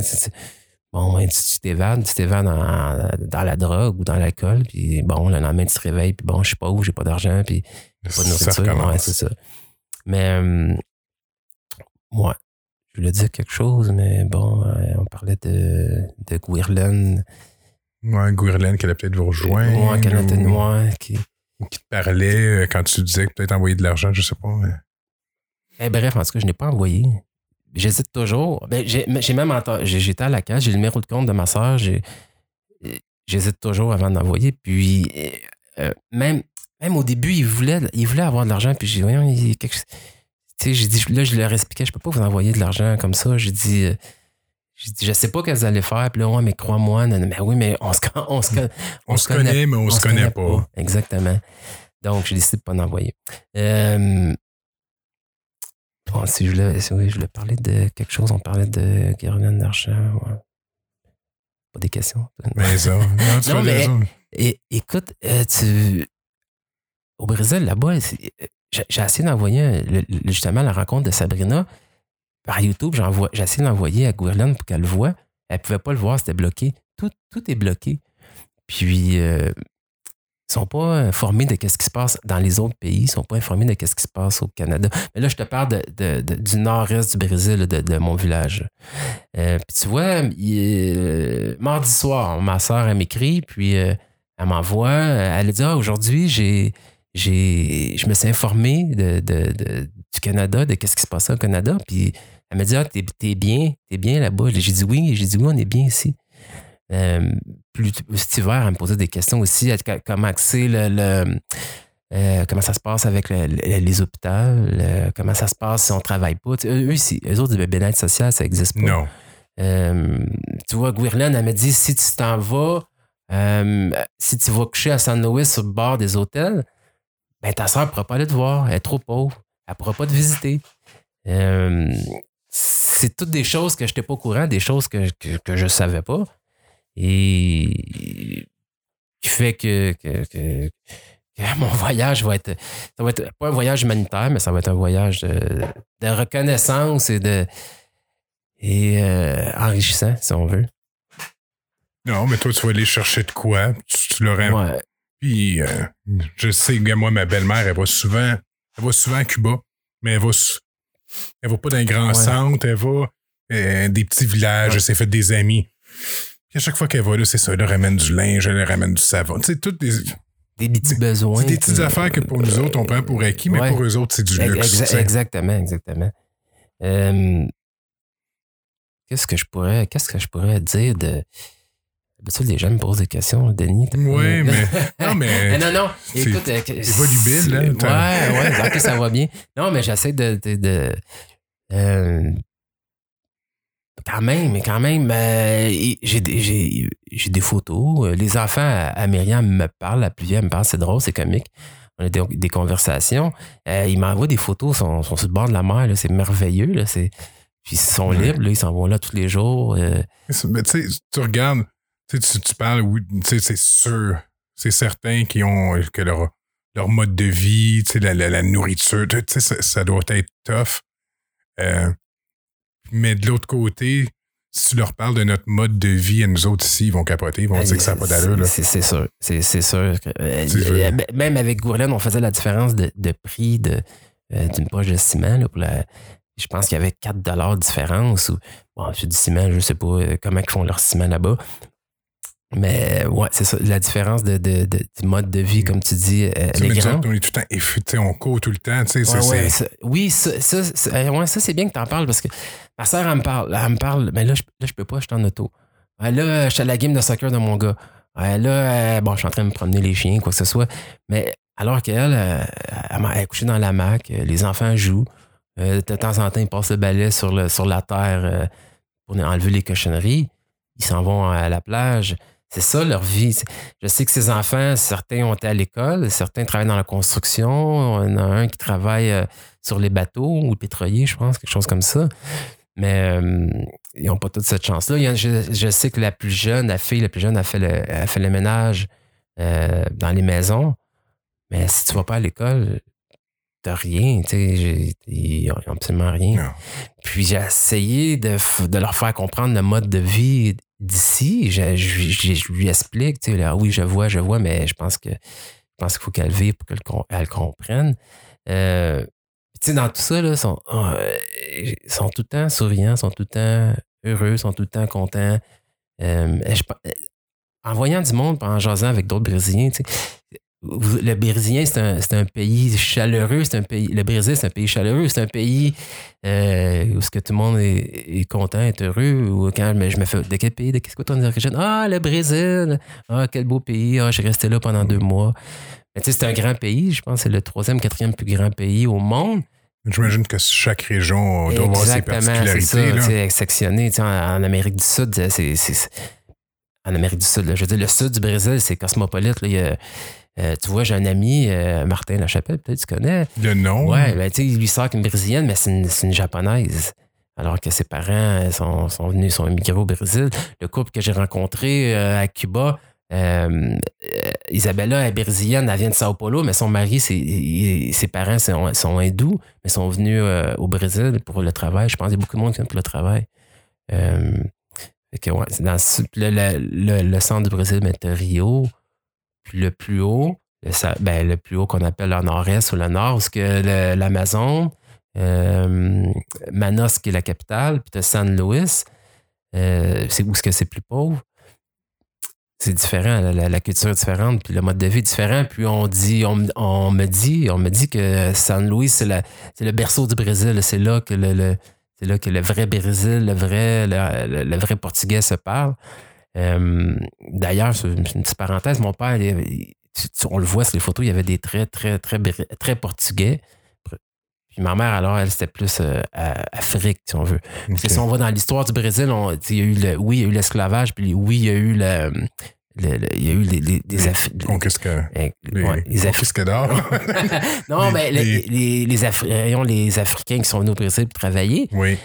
Bon, tu t'évades, tu t'évades dans, dans, la drogue ou dans l'alcool, puis bon, le lendemain, tu te réveilles, puis bon, je suis pas où, j'ai pas d'argent, puis pas de nourriture. Ouais, c'est ça. Mais, euh, moi, je voulais dire quelque chose, mais bon, euh, on parlait de, de Gwirlen. Ouais, Gwirlen qui allait peut-être vous rejoindre. Moi, qui allait moi, qui... qui te parlait euh, quand tu disais que peut-être envoyer de l'argent, je sais pas. Eh, bref, en tout cas, je n'ai pas envoyé. J'hésite toujours. Ben, j'ai même j'étais à la case, j'ai le numéro de compte de ma soeur, j'hésite toujours avant d'envoyer. Puis, euh, même, même au début, il voulait, il voulait avoir de l'argent, puis j'ai dit, voyons, il y a quelque chose j'ai dit, là, je leur expliquais, je peux pas vous envoyer de l'argent comme ça. J'ai dit, euh, dit, je sais pas qu'elles allaient faire. Puis là, ouais, mais crois-moi, mais oui, mais on se, on se, on, se connaît, mais on, se connaît, pas. Exactement. Donc, j'ai décidé de pas l'envoyer. Euh, si je voulais, oui, je voulais parler de quelque chose, on parlait de Guerlaine d'argent. Pas des questions. Mais ça, non, mais, écoute, euh, tu, au Brésil, là-bas, j'ai essayé d'envoyer justement la rencontre de Sabrina par YouTube. J'ai essayé de l'envoyer à Gwirland pour qu'elle le voie. Elle ne pouvait pas le voir, c'était bloqué. Tout, tout est bloqué. Puis, euh, ils ne sont pas informés de ce qui se passe dans les autres pays. Ils ne sont pas informés de ce qui se passe au Canada. Mais là, je te parle de, du nord-est du Brésil, de, mon village. Euh, puis tu vois, euh, mardi soir, ma soeur, elle m'écrit, puis elle m'envoie. Elle dit Ah, aujourd'hui, je me suis informé de, du Canada, de ce qui se passait au Canada. Puis elle m'a dit Ah, t'es, es bien, t'es bien là-bas? J'ai dit oui, j'ai dit oui, on est bien ici. Euh, plus, cet hiver, elle me posait des questions aussi. Comment c'est le, euh, comment ça se passe avec les hôpitaux, comment ça se passe si on ne travaille pas. eux, eux autres, le bien-être social, ça n'existe pas. Non. Euh, tu vois, Gwirland, elle m'a dit si tu t'en vas, si tu vas coucher à San Luis sur le bord des hôtels, ben, ta soeur ne pourra pas aller te voir, elle est trop pauvre, elle ne pourra pas te visiter. C'est toutes des choses que je n'étais pas au courant, des choses que, que, je ne savais pas. Et qui fait que, mon voyage va être. Ça va être pas un voyage humanitaire, mais ça va être un voyage de, reconnaissance et de. et euh, enrichissant, si on veut. Non, mais toi, tu vas aller chercher de quoi? Tu, l'aurais. Puis, euh, je sais, moi, ma belle-mère, elle va souvent, elle va souvent à Cuba, mais elle va, elle va pas dans un grand centre, elle va euh, des petits villages, elle s'est fait des amis. À chaque fois qu'elle va là, c'est ça, elle ramène du linge, elle ramène du savon. Tu sais, toutes des. Des petits besoins. C'est des petites affaires que pour nous autres, on prend pour acquis, mais pour eux autres, c'est du luxe. exactement, exactement. Euh, qu'est-ce que je pourrais, qu'est-ce que je pourrais dire de. D'habitude, les gens me posent des questions, Denis. Oui, mais. Non, mais. non, non. Écoute, euh, C'est volubile, là. Ouais, ouais, ok, ça va bien. Non, mais j'essaie de. de, de- euh, quand même, mais quand même, euh, j'ai des- j'ai j'ai des photos. Euh, Les enfants à, à Myriam me parlent, la plus vieille me parle, c'est drôle, c'est comique. On a des, des conversations. Euh, ils m'envoient des photos, ils sont, sont sur le bord de la mer, c'est merveilleux. Là, puis ils sont libres, là, ils s'en vont là tous les jours. euh, Mais tu sais, tu regardes, tu, tu, parles, oui, c'est sûr, c'est certain qu'ils ont, que leur, leur mode de vie, la, la, la nourriture, ça, ça doit être tough. Euh, mais de l'autre côté, si tu leur parles de notre mode de vie à nous autres ici, ils vont capoter, ils vont dire que ça n'a pas d'allure. C'est sûr. C'est sûr. euh, euh, même avec Gourlaine, on faisait la différence de, de prix de, euh, d'une poche de ciment. là, pour la- je pense qu'il y avait 4 de différence. Ou, bon, du ciment, je ne sais pas comment ils font leur ciment là-bas. Mais ouais, c'est ça. La différence de, de- de- du mode de vie, comme tu dis, euh, elle grande. autres, on est tout le temps, sais, on court tout le temps, tu sais, ça, Ouais, ouais, c'est- ça- oui, ça, ça, ça- euh, ouais, ça, c'est bien que tu en parles parce que ma soeur, elle me parle. Elle me parle, mais là, je, là, je peux pas, je suis en auto. Là, je suis à la game de soccer de mon gars. Là, euh, bon, je suis en train de me promener les chiens, quoi que ce soit. Mais alors qu'elle, euh, elle, m'a- elle est couchée dans la mac, les enfants jouent. De temps en temps, ils passent le balai sur, le, sur la terre pour enlever les cochonneries. Ils s'en vont à la plage. C'est ça leur vie. Je sais que ces enfants, certains ont été à l'école, certains travaillent dans la construction. On a un qui travaille euh, sur les bateaux ou pétrolier, je pense, quelque chose comme ça. Mais euh, ils n'ont pas toute cette chance-là. Je, je sais que la plus jeune, la fille la plus jeune, a fait le, a fait le ménage euh, dans les maisons. Mais si tu vas pas à l'école, t'as rien. tu Ils n'ont absolument rien. Non. Puis j'ai essayé de leur faire comprendre le mode de vie d'ici. Je, lui explique, tu sais, là, oui, je vois, je vois, mais je pense que je pense qu'il faut qu'elle vive pour qu'elle com- elle comprenne. Euh, tu sais, dans tout ça, ils sont, ils sont tout le temps souriants, sont tout le temps heureux, sont tout le temps contents. Euh, en voyant du monde, en jasant avec d'autres Brésiliens, tu sais, vous- le Brésilien, c'est un, c'est un pays chaleureux, c'est un pays. Le Brésil, c'est un pays chaleureux, c'est un pays euh, où ce que tout le monde est, est content, est heureux. Ou quand je me, je me fais de quel pays, de qu'est-ce que origine? Ah, le Brésil! Ah, quel beau pays! Ah, je suis resté là pendant deux mois. Mais tu sais, c'est un grand pays, je pense que c'est le troisième, quatrième plus grand pays au monde. J'imagine que chaque région doit avoir ses Exactement, c'est particularités. tu sectionné. tu sais, En, en Amérique du Sud, c'est. c'est- c'est- En Amérique du Sud, là, je veux dire, le sud du Brésil, c'est cosmopolite. là. Il y a, euh, tu vois, j'ai un ami, euh, Martin Lachapelle, peut-être tu connais. Le nom. Ouais, ben, tu sais, il lui sort qu'une brésilienne, mais c'est une, une japonaise. Alors que ses parents sont, sont venus, sont immigrés au Brésil. Le couple que j'ai rencontré euh, à Cuba, euh, Isabella est brésilienne, elle vient de Sao Paulo, mais son mari, il- ses parents sont, sont hindous, mais sont venus au Brésil pour le travail. Je pense qu'il y a beaucoup de monde qui vient pour le travail. Fait que, ouais, dans le, le, le- le- centre du Brésil, mais Rio. Puis le plus haut, ben, le plus haut qu'on appelle le nord-est ou le nord, parce que l'Amazon, euh, Manos qui est la capitale, puis San Luis, euh, c'est où est-ce que c'est plus pauvre. C'est différent, la, culture est différente, puis le mode de vie est différent. Puis on dit, on, me- dit, on me dit que San Luis, c'est le berceau du Brésil. C'est là que le, c'est là que le vrai Brésil, le vrai, le vrai portugais se parle. Euh, D'ailleurs, c'est une petite parenthèse, mon père, il- il- on le voit sur les photos, il y avait des traits très, très, bré- très portugais. Puis ma mère, alors, elle, c'était plus euh, Afrique, si on veut. Parce que si on va dans l'histoire du Brésil, on- il y a eu le, oui, il y a eu l'esclavage, puis oui, il y a eu le, le- le- il y a eu les, les, Les Afri- Conquisque- les- conquistadors. non, mais les, les- Africains qui sont venus au Brésil pour travailler, oui.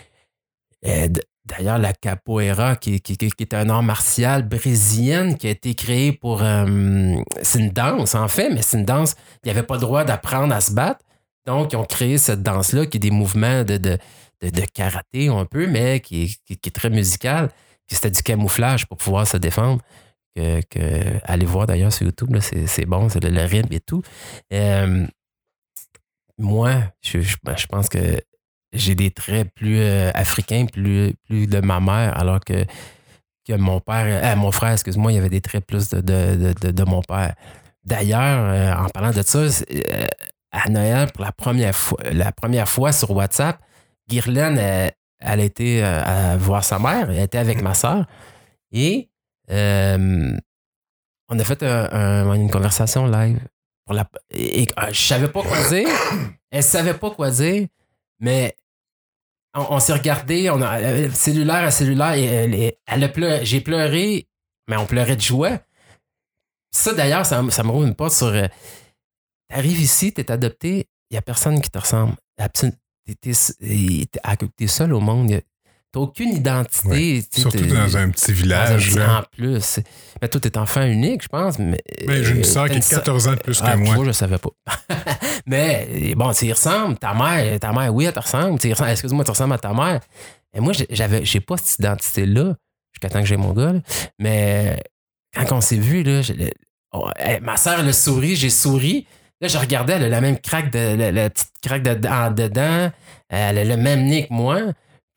euh, D'ailleurs, la capoeira, qui, qui- est un art martial brésilien qui a été créé pour. euh, c'est une danse, en fait, mais c'est une danse. Il n'y avait pas le droit d'apprendre à se battre. Donc, ils ont créé cette danse-là qui est des mouvements de, de, de- karaté un peu, mais qui, qui- est très musical. C'était du camouflage pour pouvoir se défendre. Que, allez voir d'ailleurs sur YouTube, c'est, bon, c'est le, le rythme et tout. Euh, moi, je, je- ben, je pense que j'ai des traits plus euh, africains, plus, plus de ma mère, alors que, que mon père, euh, mon frère, excuse-moi, il y avait des traits plus de, de, de- de- mon père. D'ailleurs, euh, en parlant de ça, à Noël, pour la première fois, la première fois sur WhatsApp, Guirlaine, elle, euh, à voir sa mère, elle était avec ma soeur. Et on a fait un- un- une conversation live. Pour la, et, je savais pas quoi dire. Elle savait pas quoi dire, mais on, s'est regardé, on a euh, cellulaire à cellulaire, et elle, elle- a pleuré, j'ai pleuré, mais on pleurait de joie. Ça, d'ailleurs, ça, ça me roule une porte sur. euh, T'arrives ici, t'es adopté, il n'y a personne qui te ressemble. T'es, t'es seul au monde. T'as aucune identité. Surtout dans un petit un village. petit-. En plus. Mais toi, t'es enfant unique, je pense. Mais, Ben, J'ai une euh, soeur t'as qui sœur- 14 ans de plus ah, que moi. toi, je savais pas. mais bon, tu y ressembles. Ta mère, ta mère, oui, elle te ressemble. Excuse-moi, tu ressembles à ta mère. Et moi, j'avais, j'ai pas cette identité-là jusqu'à temps que j'ai mon gars. là. Mais quand on s'est vu, là, oh, hey, ma soeur, elle a souri, j'ai souri. Là, je regardais, elle a la même craque, de, la, la petite craque de, en dedans. Elle a le même nez que moi.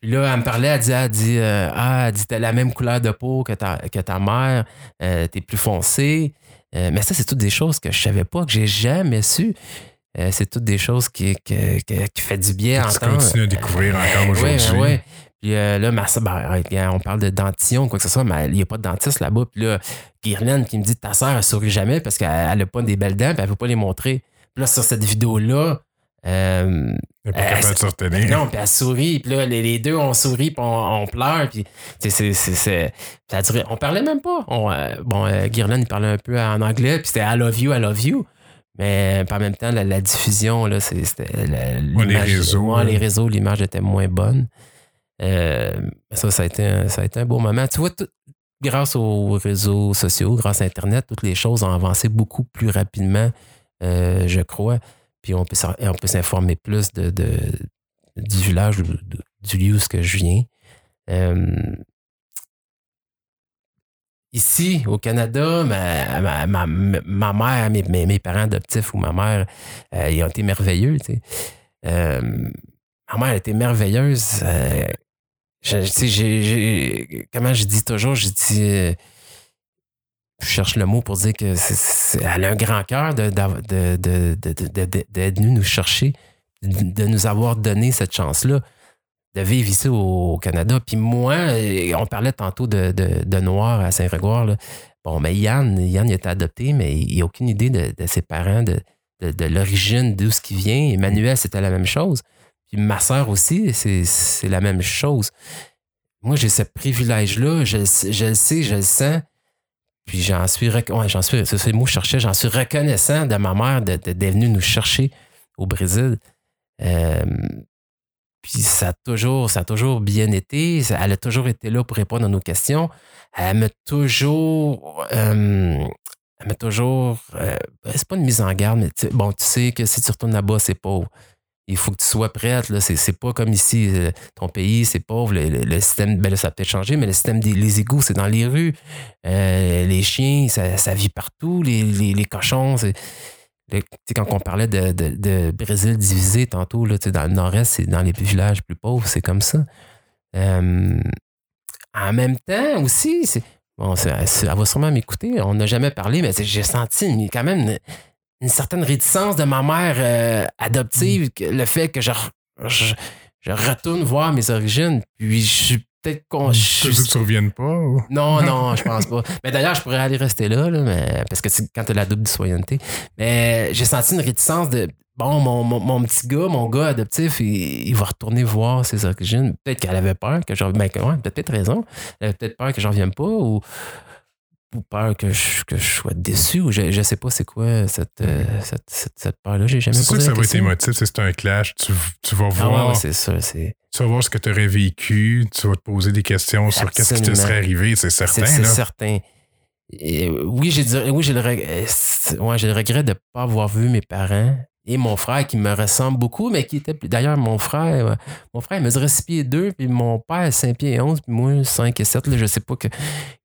Puis là, elle me parlait, elle dit, elle dit, euh, ah, elle dit, t'as la même couleur de peau que ta, que ta mère, euh, t'es plus foncé. Euh, mais ça, c'est toutes des choses que je savais pas, que j'ai jamais su. C'est toutes des choses qui, que- que- qui fait du bien à Tu continues à découvrir encore Oui, aujourd'hui. oui. Puis euh, là, ma soeur, ben, on parle de dentillon, quoi que ce soit, mais il n'y a pas de dentiste là-bas. Puis là, Guirlaine qui me dit ta soeur, elle sourit jamais parce qu'elle n'a pas des belles dents, puis elle ne veut pas les montrer. Puis là, sur cette vidéo-là, euh, Elle n'est pas capable de se retenir. non, puis elle sourit, puis là, les, les deux, on sourit, puis on, on pleure, puis c'est, c'est, c'est- ça a duré- on parlait même pas. On, euh, bon, euh, il parlait un peu en anglais, puis c'était I love you, I love you. Mais par même temps, la, la diffusion, là, c'était. Ouais, les réseaux, ouais, les réseaux, l'image était moins bonne. Euh, ça, ça a, été un, ça a été un beau moment. Tu vois, tout- grâce aux réseaux sociaux, grâce à Internet, toutes les choses ont avancé beaucoup plus rapidement, euh, je crois. Puis on peut, s'informer plus de, du village, du lieu où je viens. Ici, au Canada, ma, mère, mes, parents adoptifs ou ma mère, euh, ils ont été merveilleux. ma mère elle était merveilleuse. euh, comment je dis toujours, je dis, euh, je cherche le mot pour dire que elle a un grand cœur d'av- de, de, de, de- d'être venue nous chercher, de, nous avoir donné cette chance-là de vivre ici au, Canada. Puis moi, euh, on parlait tantôt de, Noir à Saint-Grégoire. Bon, mais Yann, Yann il a été adopté, mais il n'a aucune idée de, ses parents, de, l'origine, d'où ce qui vient. Emmanuel, c'était la même chose. Puis ma sœur aussi, c'est, la même chose. Moi, j'ai ce privilège-là, je, je le sais, je le sens. Puis j'en suis, suis, c'est cherchais, j'en suis reconnaissant de ma mère de- de- d'être venue nous chercher au Brésil. Puis ça a toujours, ça a toujours bien été. Elle a toujours été là pour répondre à nos questions. Elle m'a toujours. elle m'a toujours. euh, c'est pas une mise en garde, mais bon, tu sais que si tu retournes là-bas, c'est pauvre. Il faut que tu sois prête. Là. C'est, c'est pas comme ici. euh, Ton pays, c'est pauvre. Le, le- système, ben là, ça a peut-être changé, mais le système des les égouts, c'est dans les rues. Euh, les chiens, ça, ça vit partout. Les, les, les cochons, c'est. le- quand on parlait de, de- de Brésil divisé tantôt, là, dans le nord-est, c'est dans les villages plus pauvres, c'est comme ça. Euh, en même temps aussi, c'est, bon, c'est- elle va sûrement m'écouter, on n'a jamais parlé, mais j'ai senti quand même une, certaine réticence de ma mère euh, adoptive, le fait que je, je, je retourne voir mes origines, puis je suis peut-être con. je que tu reviennes pas? ou? non, non, je pense pas. Mais d'ailleurs, je pourrais aller rester là, là, mais, parce que quand tu as la double citoyenneté. Mais j'ai senti une réticence de bon, mon, mon, mon petit gars, mon gars adoptif, il, il va retourner voir ses origines. Peut-être qu'elle avait peur que je ben, que- ouais, peut-être raison. Elle avait peut-être peur que j'en revienne pas ou peur que je, que je sois déçu ou je, je sais pas c'est quoi cette, euh, cette, cette, cette peur-là. J'ai jamais C'est sûr que ça va être émotif, c'est c'est un clash. Tu, tu vas Ah ouais, voir, ouais, c'est ça. C'est, tu vas voir ce que tu aurais vécu, tu vas te poser des questions sur qu'est-ce qui te serait arrivé, c'est certain. c'est certain. Et, oui, j'ai oui, j'ai le, reg- c'est- ouais, j'ai le regret de ne pas avoir vu mes parents et mon frère qui me ressemble beaucoup, mais qui était plus. D'ailleurs, mon frère, euh, mon frère il mesurait 6 pieds 2, puis mon père 5 pieds 11, puis moi 5 et 7. Là, je sais pas que,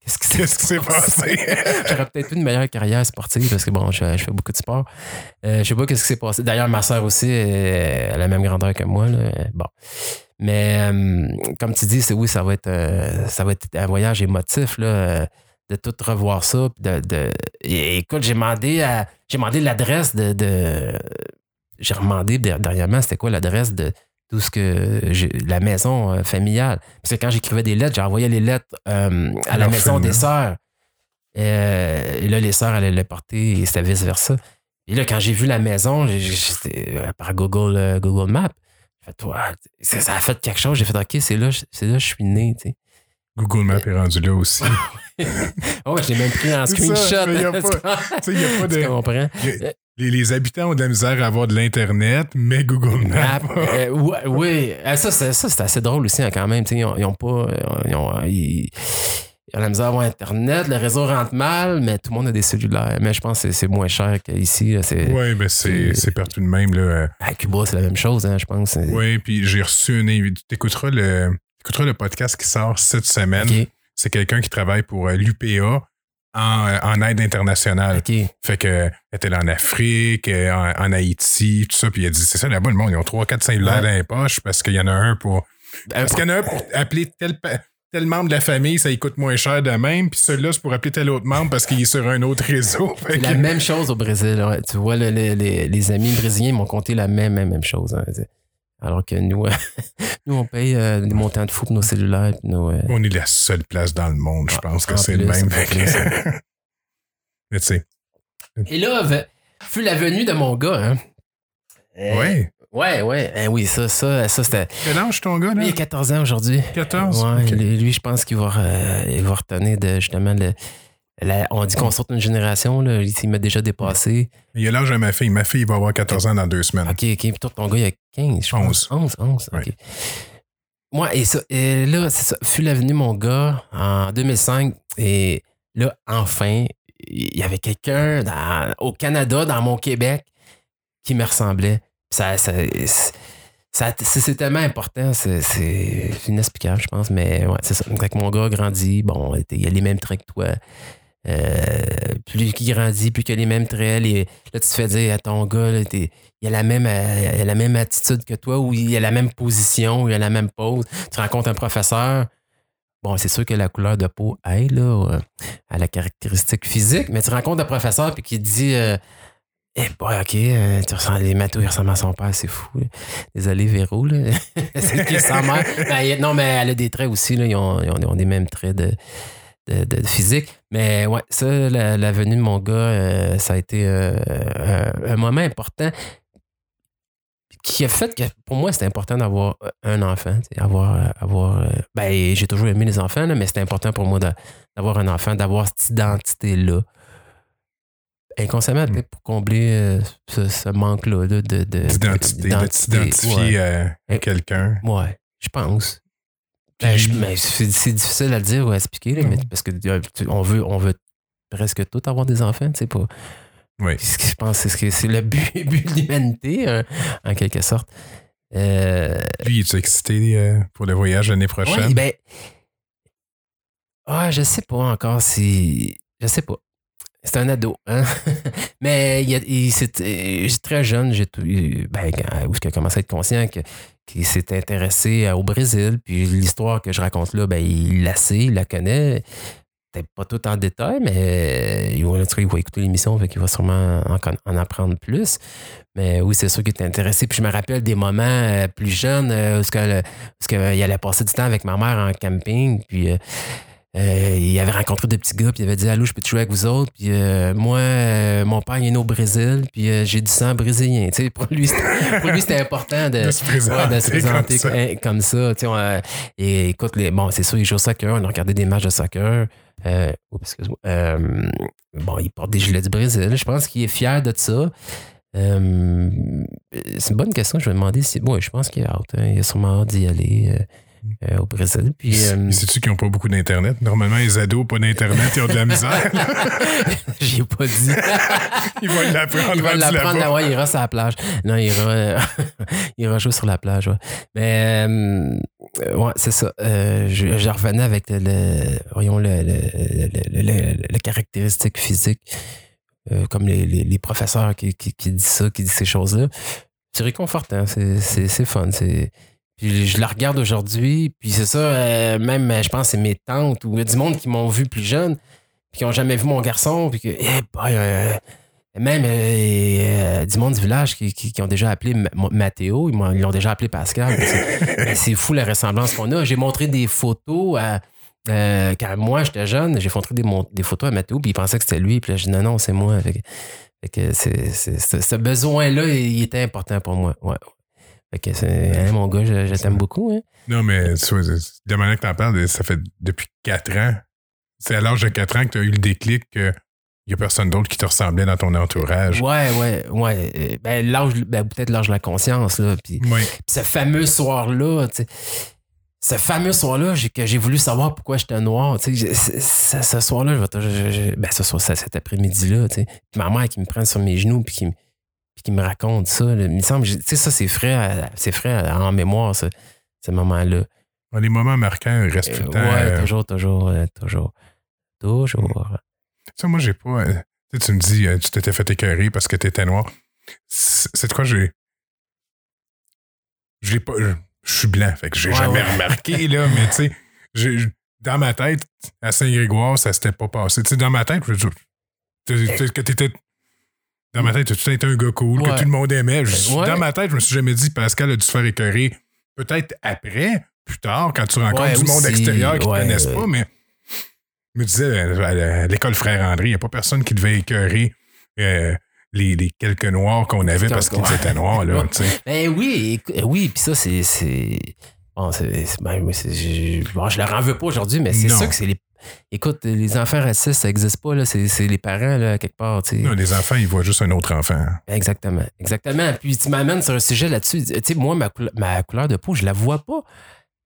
qu'est-ce qui s'est passé? J'aurais peut-être eu une meilleure carrière sportive parce que bon, je, je fais beaucoup de sport. Euh, je sais pas qu'est-ce qui s'est passé. D'ailleurs, ma soeur aussi, elle a la même grandeur que moi. là. Bon. Mais euh, comme tu dis, c'est oui, ça va être euh, ça va être un voyage émotif là, de tout revoir ça. De, de- et- écoute, j'ai demandé à j'ai demandé l'adresse de, de- j'ai demandé der- dernièrement c'était quoi l'adresse de tout ce que j'ai, la maison euh, familiale. Parce que quand j'écrivais des lettres, j'envoyais les lettres euh, à la maison des sœurs. Euh, et là, les sœurs allaient le porter et c'était vice-versa. Et là, quand j'ai vu la maison, j'étais par Google, Google Maps, j'ai fait, toi, ça, a fait quelque chose. J'ai fait, OK, c'est là, c'est là que je suis né. tu sais. Google Maps est rendu là aussi. Oh, je l'ai même pris en screenshot. a Tu pas- Tu il n'y a pas tu de. comprends? Les, les habitants ont de la misère à avoir de l'Internet, mais Google Maps. Euh, ouais, oui, ça, c'est, ça, c'est assez drôle aussi hein, quand même. tu Ils ont, ils ont pas. euh, Ils ont, ils- la misère à avoir Internet, le réseau rentre mal, mais tout le monde a des cellulaires. Mais je pense que c'est, moins cher qu'ici. Oui, mais c'est partout de même. Là. À Cuba, c'est la même chose, hein, je pense. Oui, puis j'ai reçu une invité. Tu écouteras le, t'écouteras le podcast qui sort cette semaine. C'est quelqu'un qui travaille pour euh, l'UPA en, euh, en aide internationale. Fait que était là en Afrique, euh, en, en Haïti, tout ça. Puis il a dit c'est ça là-bas, le monde, ils ont trois, quatre cellulaires Ouais. dans les poches parce qu'il y en a un pour. Ben, Parce qu'il y en a un pour appeler tel, tel membre de la famille, ça lui coûte moins cher de même. Puis celui-là, c'est pour appeler tel autre membre parce qu'il est sur un autre réseau. Que- la même chose au Brésil. ouais. Tu vois, le- le- les, les amis brésiliens m'ont compté la même, même, même chose. hein. Alors que nous, euh, nous on paye euh, des montants de fou pour nos cellulaires. puis nos, euh, On est la seule place dans le monde, je pense que c'est le même. Mais tu sais, Et là, fut la venue de mon gars. Hein. Euh, ouais. Ouais, ouais. Hein, oui, ça, ça, ça c'était. Quel âge ton gars, là? Il a 14 ans aujourd'hui. 14? Ouais, lui, lui, je pense qu'il va, euh, il va retenir de justement le. La- on dit qu'on sorte une génération, là. Il, m'a déjà dépassé. Il a l'âge de ma fille. Ma fille va avoir 14 ans dans deux semaines. OK, OK. Puis toi, ton gars, il a 15, je pense. 11. 11, OK. Moi, et, ça, et là, c'est ça. Fut l'avenue, mon gars, en 2005. Et là, enfin, il y avait quelqu'un au Canada, dans mon Québec, qui me ressemblait. Ça, ça, ça- c'est tellement important. C'est c'est inexplicable, je pense. Mais ouais, c'est ça. Quand mon gars grandit, bon, il a les mêmes traits que toi. Euh, plus qu'il grandit, plus qu'il a les mêmes traits. là, tu te fais dire à ton gars, là, t'es- il a, la même, euh, il a la même attitude que toi, ou il a la même position, ou il a la même pose. Tu rencontres un professeur. Bon, c'est sûr que la couleur de peau aide là, euh, à la caractéristique physique, mais tu rencontres un professeur puis qui dit Eh boy, ok, tu ressens les matos, il ressemble à son père, c'est fou. Désolé, Véro, là. c'est qui sa mère. Ben, non, mais elle a des traits aussi, ils ont des mêmes traits de, de, de physique. Mais ouais, ça, la, la venue de mon gars, euh, ça a été euh, un, un moment important qui a fait que pour moi, c'était important d'avoir euh, un enfant. Avoir, avoir, euh, ben, j'ai toujours aimé les enfants, là, mais c'était important pour moi de- d'avoir un enfant, d'avoir cette identité-là. Inconsciemment, Mm. pour combler ce, ce manque-là de, de, de- D'identité, de d'identité, t'identifier ouais. à, à quelqu'un. Ouais, je pense. Ben, c'est difficile à dire ou à expliquer, là, mais parce que euh, on veut, on veut presque tout avoir des enfants, tu sais pas. Oui. Ce que je pense, c'est ce que c'est le but, but de l'humanité, hein, en quelque sorte. Euh, Lui, es-tu excité euh, pour le voyage l'année prochaine? ben, ah, je sais pas encore si, je sais pas. C'est un ado, hein? Mais il, il- euh, très jeune, j'ai ben, où a commencé à être conscient que qu'il s'est intéressé au Brésil. Puis l'histoire que je raconte là, ben, il la sait, il la connaît. Peut-être pas tout en détail, mais euh, il va, il écouter l'émission, qu'il va sûrement en, en apprendre plus. Mais oui, c'est sûr qu'il est intéressé. Puis je me rappelle des moments euh, plus jeunes où, que, où il allait passer du temps avec ma mère en camping. Puis euh, il avait rencontré des petits gars, puis il avait dit Allô, je peux te jouer avec vous autres? Puis euh, moi, euh, mon père, il est né au Brésil, puis j'ai du sang brésilien. Pour lui, c'était- important de, De se présenter, Ouais, de se présenter comme ça. comme, on, et écoute, les, bon, c'est sûr, il joue au soccer. On a regardé des matchs de soccer. Oups, bon, il porte des gilets du Brésil. Je pense qu'il est fier de ça. C'est une bonne question. Je vais demander si. Bon, je pense qu'il est out. hein. Il a sûrement hâte d'y aller euh, euh, au Brésil. Puis, euh, Sais-tu qu'ils n'ont pas beaucoup d'Internet? Normalement, les ados, pas d'Internet, ils ont de la misère. J'y ai pas dit. Ils vont l'apprendre il va rendu l'apprendre, là, ouais, il ira sur la plage. Non, il ira, il ira jouer sur la plage, ouais. Mais, euh, ouais, c'est ça. Euh, je, je revenais avec le, le- voyons, le, caractéristique physique, euh, comme les, les- les professeurs qui, qui, qui disent ça, qui disent ces choses-là. C'est réconfortant, c'est, c'est, c'est fun. C'est, puis je la regarde aujourd'hui, puis c'est ça, euh, même, je pense, c'est mes tantes ou du monde qui m'ont vu plus jeune, puis qui n'ont jamais vu mon garçon, puis que, eh, boy, euh, Même euh, euh, du monde du village qui, qui- qui ont déjà appelé Ma- Mathéo, ils l'ont déjà appelé Pascal. C'est- fou la ressemblance qu'on a. J'ai montré des photos à. euh, quand moi j'étais jeune, j'ai montré des, des photos à Mathéo, puis il pensait que c'était lui, puis là, j'ai dit non, non, c'est moi. Fait que, fait que ce besoin-là, il était important pour moi. Ouais. Fait que c'est, hein, mon gars, je, je t'aime beaucoup. Hein. Non, mais tu vois, c'est- de manière que t'en parles, ça fait depuis 4 ans. C'est à l'âge de 4 ans que tu as eu le déclic qu'il n'y a personne d'autre qui te ressemblait dans ton entourage. Ouais, ouais, ouais. Ben, l'âge, ben, peut-être l'âge de la conscience, là. Puis, Oui. ce fameux soir-là, tu sais, ce fameux soir-là, j'ai, que j'ai voulu savoir pourquoi j'étais noir. tu sais, ce, soir-là, je vais ben, ce soir, cet après-midi-là, tu sais. Puis ma mère qui me prend sur mes genoux, puis qui, me- puis qui me raconte ça. là. Il me semble, tu sais, ça, c'est frais, c'est frais en mémoire, ce, ce moment-là. Les moments marquants ils restent Euh, tout le temps. ouais, euh, toujours, toujours, euh, toujours. Toujours. Ça, moi, j'ai pas. tu sais, tu me dis, tu t'étais fait écœurer parce que t'étais noir. C'est de quoi j'ai. J'ai pas. Je suis blanc, fait que j'ai Ouais, jamais ouais. remarqué, là, mais tu sais, dans ma tête, à Saint-Grégoire, ça s'était pas passé. Tu sais, dans ma tête, je- tu- tu- que t'étais. Dans ma tête, tu as été un gars cool, que tout le monde aimait? Je- Ouais. Dans ma tête, je me suis jamais dit, Pascal a dû se faire écœurer? Peut-être après, plus tard, quand tu rencontres Ouais, du monde extérieur qui ne Ouais, connaissent pas, mais je me disais, euh, à l'école Frère André, il n'y a pas personne qui devait écœurer euh, les, les quelques noirs qu'on avait parce qu'ils étaient noirs. Là. Ben oui, écou- oui, puis ça, c'est. Bon, c'est. ben, c'est- je, bon, je leur en veux pas aujourd'hui, mais c'est ça que c'est les. Écoute, les enfants racistes, ça n'existe pas. C'est, les parents, là, quelque part. Non, les enfants, ils voient juste un autre enfant. Exactement. Exactement. Puis tu m'amènes sur un sujet là-dessus. Tu sais, moi, ma, couleur- ma couleur de peau, je la vois pas.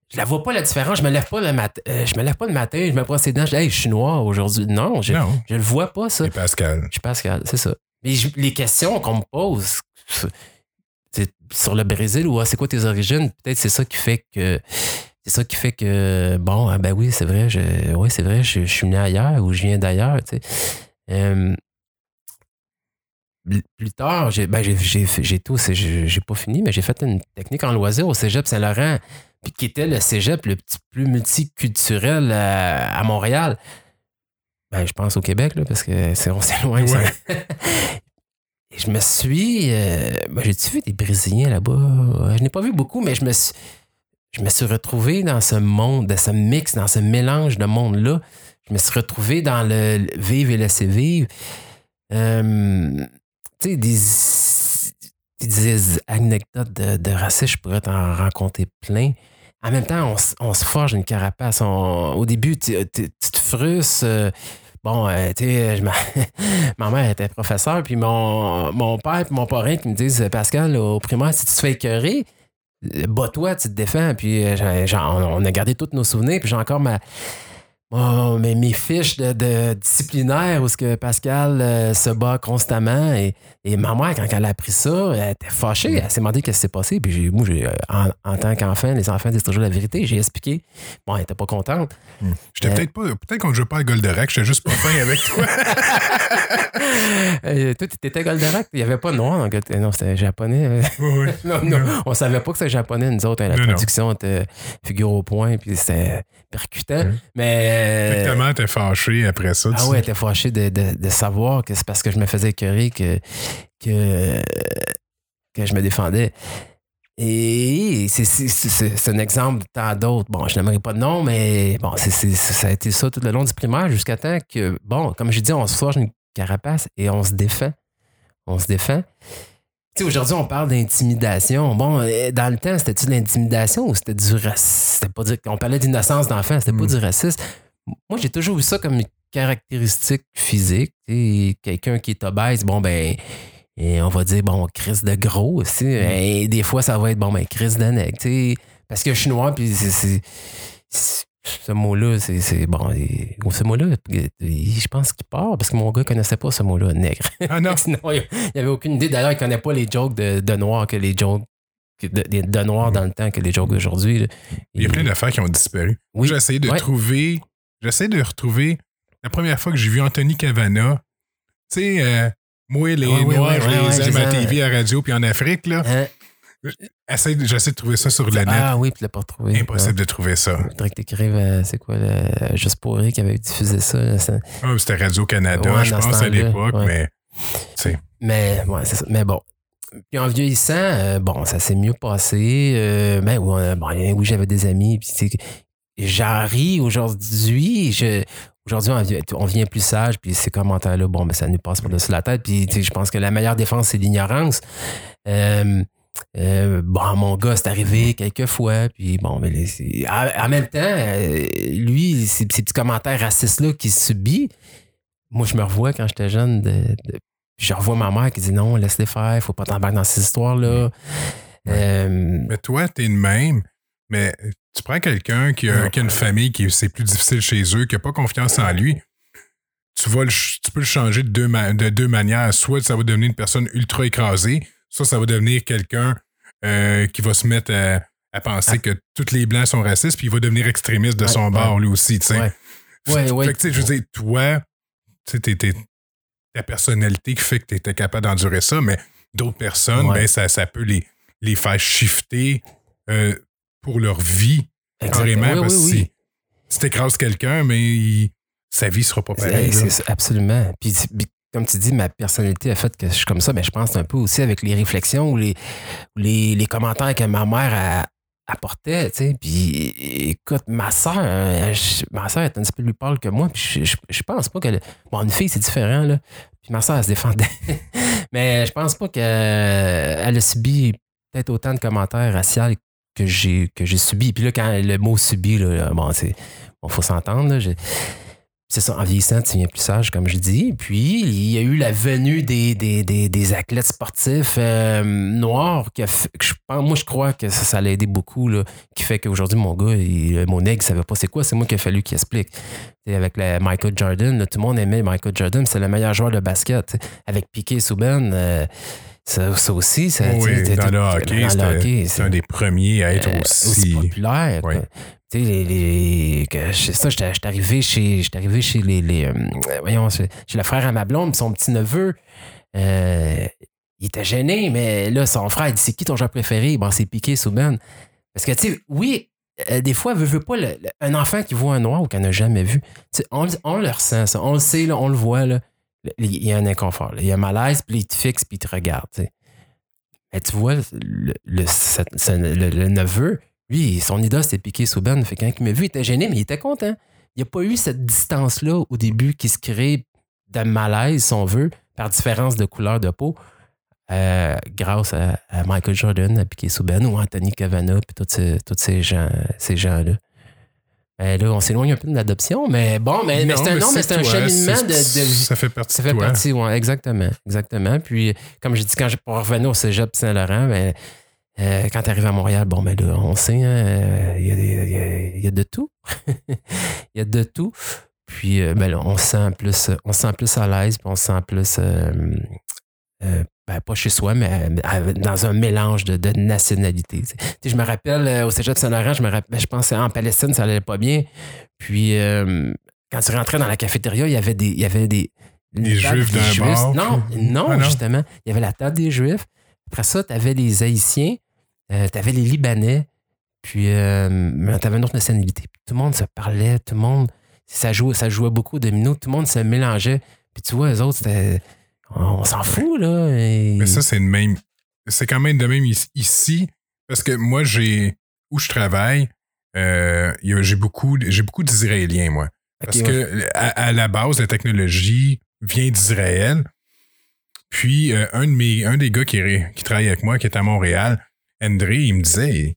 Je la vois pas la différence. Je me lève pas le matin. euh, je me lève pas le matin, je me brosse les dents, je dis, hey, je suis noir aujourd'hui. Non, je, Non, je le vois pas, ça. c'est Pascal. Je suis Pascal, c'est ça. Mais je- les questions qu'on me pose sur le Brésil ou ah, c'est quoi tes origines, peut-être c'est ça qui fait que c'est ça qui fait que bon, ah ben oui, c'est vrai, je ouais, c'est vrai, je, je suis né ailleurs ou je viens d'ailleurs, tu sais. Euh, plus tard, j'ai ben, j'ai- j'ai j'ai tout, c'est- j'ai j'ai pas fini, mais j'ai fait une technique en loisir au Cégep Saint-Laurent, puis qui était le Cégep le petit plus multiculturel à, à Montréal. Ben, je pense au Québec, là, parce que c'est, on s'éloigne. Et je me suis. euh, ben, J'ai-tu vu des Brésiliens là-bas? Euh, Je n'ai pas vu beaucoup, mais je me suis. Je me suis retrouvé dans ce monde, dans ce mix, dans ce mélange de monde-là. Je me suis retrouvé dans le vivre et laisser vivre. Euh, tu sais, des, anecdotes de, de racisme, je pourrais t'en raconter plein. En même temps, on, se forge une carapace. Au début, tu, te frustres. euh, bon, euh, tu sais, m'a- mère était professeure, puis mon, père et mon parrain qui me disent Pascal, au primaire, si tu te fais écœurer, bats-toi, tu te défends. Puis euh, j'ai- on on a gardé tous nos souvenirs, puis j'ai encore ma. Mon- mes, mes fiches de, de disciplinaire où ce que Pascal euh, se bat constamment. Et, et ma mère, quand elle a appris ça, elle était fâchée. Elle s'est demandé qu'est-ce qui s'est passé. Puis moi, euh, en, en tant qu'enfant, les enfants disent toujours la vérité. J'ai expliqué. Bon, elle était pas contente. J'étais Euh, peut-être pas. Peut-être qu'on ne joue pas à Goldorak, j'étais juste pas fin avec toi. Euh, toi, t'étais Goldorak, il n'y avait pas de noir Gold- Non, c'était japonais. Oui, oui. non, non, on savait pas que c'était japonais, nous autres. hein, La traduction était figure au point, puis c'était percutant. Mhm. Mais. Ta mère t'es fâché après ça. Ah tu ouais, était fâchée de, de- de savoir que c'est parce que je me faisais écœurer que, que, que je me défendais. Et c'est- c'est c'est- c'est un exemple de tant d'autres. Bon, je n'aimerais pas de nom, mais bon, c'est c'est- ça a été ça tout le long du primaire jusqu'à temps que, bon, comme je dis, on se forge une carapace et on se défend. On se défend. Tu sais, aujourd'hui, on parle d'intimidation. Bon, euh, dans le temps, c'était-tu de l'intimidation ou c'était du racisme? C'était pas du- On parlait d'innocence d'enfant, c'était pas Mm. du racisme. Moi, j'ai toujours vu ça comme une caractéristique physique. Quelqu'un qui est obèse, bon, ben, et on va dire, bon, crise de gros aussi. Et des fois, ça va être, bon, ben, crise de sais. Parce que je suis noir, puis c'est- Ce mot-là, c'est bon. et- Ce mot-là, je pense qu'il part parce que mon gars connaissait pas ce mot-là, nègre. Ah non. Sinon, il n'y avait aucune idée. D'ailleurs, il ne connaît pas les jokes de, de noirs que les jokes de, de, de noirs dans le temps que les jokes d'aujourd'hui. Il y a plein d'affaires qui ont disparu. Oui. J'ai essayé de Ouais. trouver. J'essaie de retrouver la première fois que j'ai vu Anthony Cavana. Tu sais, euh, moi, les Ouais, Noirs, ouais, je ouais, les aime je à. TV, à radio, puis en Afrique, là. Hein? J'essaie de trouver ça sur le net. Ah oui, puis tu l'as pas retrouvé. Impossible de trouver ça. Il faudrait que t'écrives, euh, c'est quoi, le, Juste pour rire qui avait diffusé ça. là, ça- Ah, C'était Radio-Canada, je pense, à l'époque, mais Mais, ouais, c'est ça. Mais bon. Puis en vieillissant, euh, bon, ça s'est mieux passé. Euh, ben ouais, bon, oui, j'avais des amis. Puis tu j'en ris aujourd'hui. Je, aujourd'hui, on, vient- plus sage. Puis ces commentaires-là, bon, ben, ça nous passe par-dessus la tête. Puis tu sais, je pense que la meilleure défense, c'est l'ignorance. Euh, euh, bon, mon gars, c'est arrivé quelques fois. Puis bon, mais les- c'est- en, en même temps, euh, lui, ces, ces petits commentaires racistes-là qu'il subit, moi, je me revois quand j'étais jeune. De, je revois ma mère qui dit non, laisse-les faire, faut pas t'embarquer dans ces histoires-là. Euh, Mais toi, t'es le même, mais tu prends quelqu'un qui a, Non. qui a une famille qui c'est plus difficile chez eux, qui n'a pas confiance en lui. Tu, vas le ch- tu peux le changer de deux, ma- de deux manières. Soit ça va devenir une personne ultra écrasée, soit ça va devenir quelqu'un euh, qui va se mettre à, à penser que tous les Blancs sont racistes, puis il va devenir extrémiste de Ouais, son ouais. bord, lui aussi. tu sais. Ouais. Fait- Ouais, ouais. fait que, tu sais, je veux dire, toi, tu sais, ta personnalité qui fait que tu étais capable d'endurer ça, mais d'autres personnes, ben, ça, ça peut les, les faire shifter euh, pour leur vie, carrément, Oui, parce oui, que oui. si, si t'écrases quelqu'un, mais il- sa vie sera pas pareille. Absolument. Puis, comme tu dis, ma personnalité a fait que je suis comme ça, mais je pense un peu aussi avec les réflexions ou les, ou les, les commentaires que ma mère a- apportait, tu sais. Puis, écoute, ma soeur, ma soeur est un petit peu plus pâle que moi, puis je, je, je pense pas qu'elle... Bon, une fille, c'est différent, là. Puis ma soeur, elle se défendait. mais je pense pas qu'elle a subi peut-être autant de commentaires raciaux que j'ai que j'ai subi. Puis là, quand le mot subi, là, bon, c'est... Bon, faut s'entendre, c'est ça, en vieillissant, tu deviens plus sage, comme je dis. Puis, il y a eu la venue des, des, des, des athlètes sportifs euh, noirs je moi, je crois que ça, l'a aidé beaucoup, là, qui fait qu'aujourd'hui, mon gars, il, mon nègre, il savait pas c'est quoi, c'est moi qui a fallu qu'il explique. Avec Michael Jordan, tout le monde aimait Michael Jordan, c'est le meilleur joueur de basket. Avec Piqué Souben, euh, ça, ça aussi, ça, Oui, dans le hockey, hockey, c'est un des premiers à être euh, aussi. populaire. Ouais. Tu sais, les, ça, j'étais arrivé chez, arrivé chez les, les, euh, voyons, chez, chez le frère à ma blonde, son petit neveu. euh, il était gêné, mais là, son frère, il dit C'est qui ton joueur préféré? Bon, c'est Piqué Souben. Parce que, tu sais, oui, euh, des fois, veut, veut pas, le- le- un enfant qui voit un noir ou qu'on n'a jamais vu, on, le- on le ressent, ça. On le sait, là, on le voit. Là. Il y a un inconfort. Il y a un malaise, puis il te fixe, puis il te regarde. Mais tu vois, le, neveu, lui, son idole, c'était Piqué Souben. Fait que quand il m'a vu, il était gêné, mais il était content. Il n'y a pas eu cette distance-là au début qui se crée de malaise, si on veut, par différence de couleur de peau, euh, grâce à, Michael Jordan, à Piqué Souben ou Anthony Cavana, puis tous ces, ces gens-là. Ben là, on s'éloigne un peu de l'adoption, mais bon, mais, mais c'est un, non, mais c'est un cheminement de, de, Ça fait partie ça fait toi. partie, oui, exactement. Exactement. Puis, comme je dis, quand je pour revenir au cégep Saint-Laurent, ben, euh, quand tu arrives à Montréal, bon, ben là, on sait, hein, euh, il y, il y a- il y a de tout. Il y a de tout. Puis, euh, ben là, on se sent plus, on se sent plus à l'aise, puis on se sent plus, euh, euh, ben, pas chez soi, mais euh, dans un mélange de, de nationalités. tu sais. Je me rappelle, euh, au cégep Saint-Laurent, je me rappelle, je pensais en Palestine, ça allait pas bien. Puis, euh, quand tu rentrais dans la cafétéria, il y avait des, il y avait des, Juifs d'un Juifs. Non, non, Ah, non? justement. Il y avait la table des Juifs. Après ça, tu avais les Haïtiens, tu avais les Libanais, puis euh, tu avais une autre nationalité. Tout le monde se parlait, tout le monde, ça jouait, ça jouait beaucoup au domino, tout le monde se mélangeait. Puis tu vois, les autres, c'était. On s'en fout, là. et- Mais ça, c'est le même. C'est quand même de même ici-. Parce que moi, j'ai. Où je travaille, euh, j'ai beaucoup, j'ai beaucoup d'Israéliens, moi. Parce ouais. que à, à la base, la technologie vient d'Israël. Puis euh, un, de mes, un des gars qui, travaille avec moi, qui est à Montréal, André, il me disait,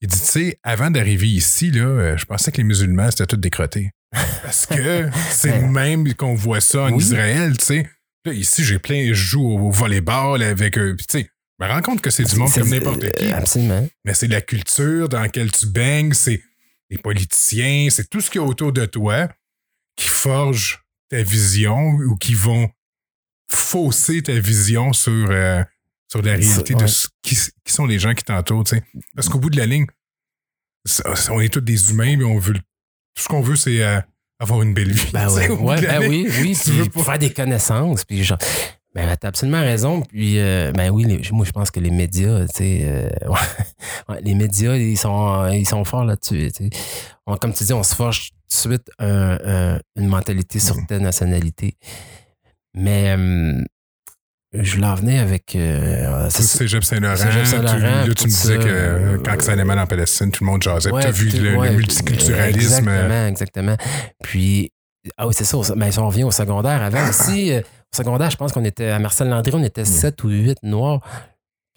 il dit, tu sais, avant d'arriver ici, là, euh, je pensais que les musulmans, c'était tout décroté. Parce que c'est le même qu'on voit ça en Oui. Israël, tu sais. Là, ici, j'ai plein, je joue au volleyball avec eux. Puis, tu sais, je me rends compte que c'est du monde comme n'importe qui. euh, Absolument. Mais c'est la culture dans laquelle tu baignes, c'est les politiciens, c'est tout ce qu'il y a autour de toi qui forge ta vision ou qui vont fausser ta vision sur, euh, sur la réalité de ce qui, qui sont les gens qui t'entourent. tu sais. Parce qu'au bout de la ligne, ça- on est tous des humains, mais on veut tout ce qu'on veut, c'est euh, avoir une belle vie. Ben ouais, ouais, ben oui, oui. tu veux pas- faire des connaissances. Puis genre, ben, t'as absolument raison. Puis, euh, ben oui, les- moi, je pense que les médias, tu sais, euh, ouais, les médias, ils sont, ils sont forts là-dessus. comme tu dis, on se forge tout de suite un- un- une mentalité sur Mm. telle nationalité. Mais, euh, je l'en venais avec. Euh, C'est Cégep Saint-Laurent. Saint-Laurent, Tu- Là, tu me disais que euh, quand ça allait mal en Palestine, tout le monde jasait. Ouais, tu as vu le, multiculturalisme. euh, Exactement, exactement. Puis, ah oui, c'est ça. Mais si on revient au secondaire, avant aussi, euh, au secondaire, je pense qu'on était à Marcel Landry, on était 7 ou 8 noirs.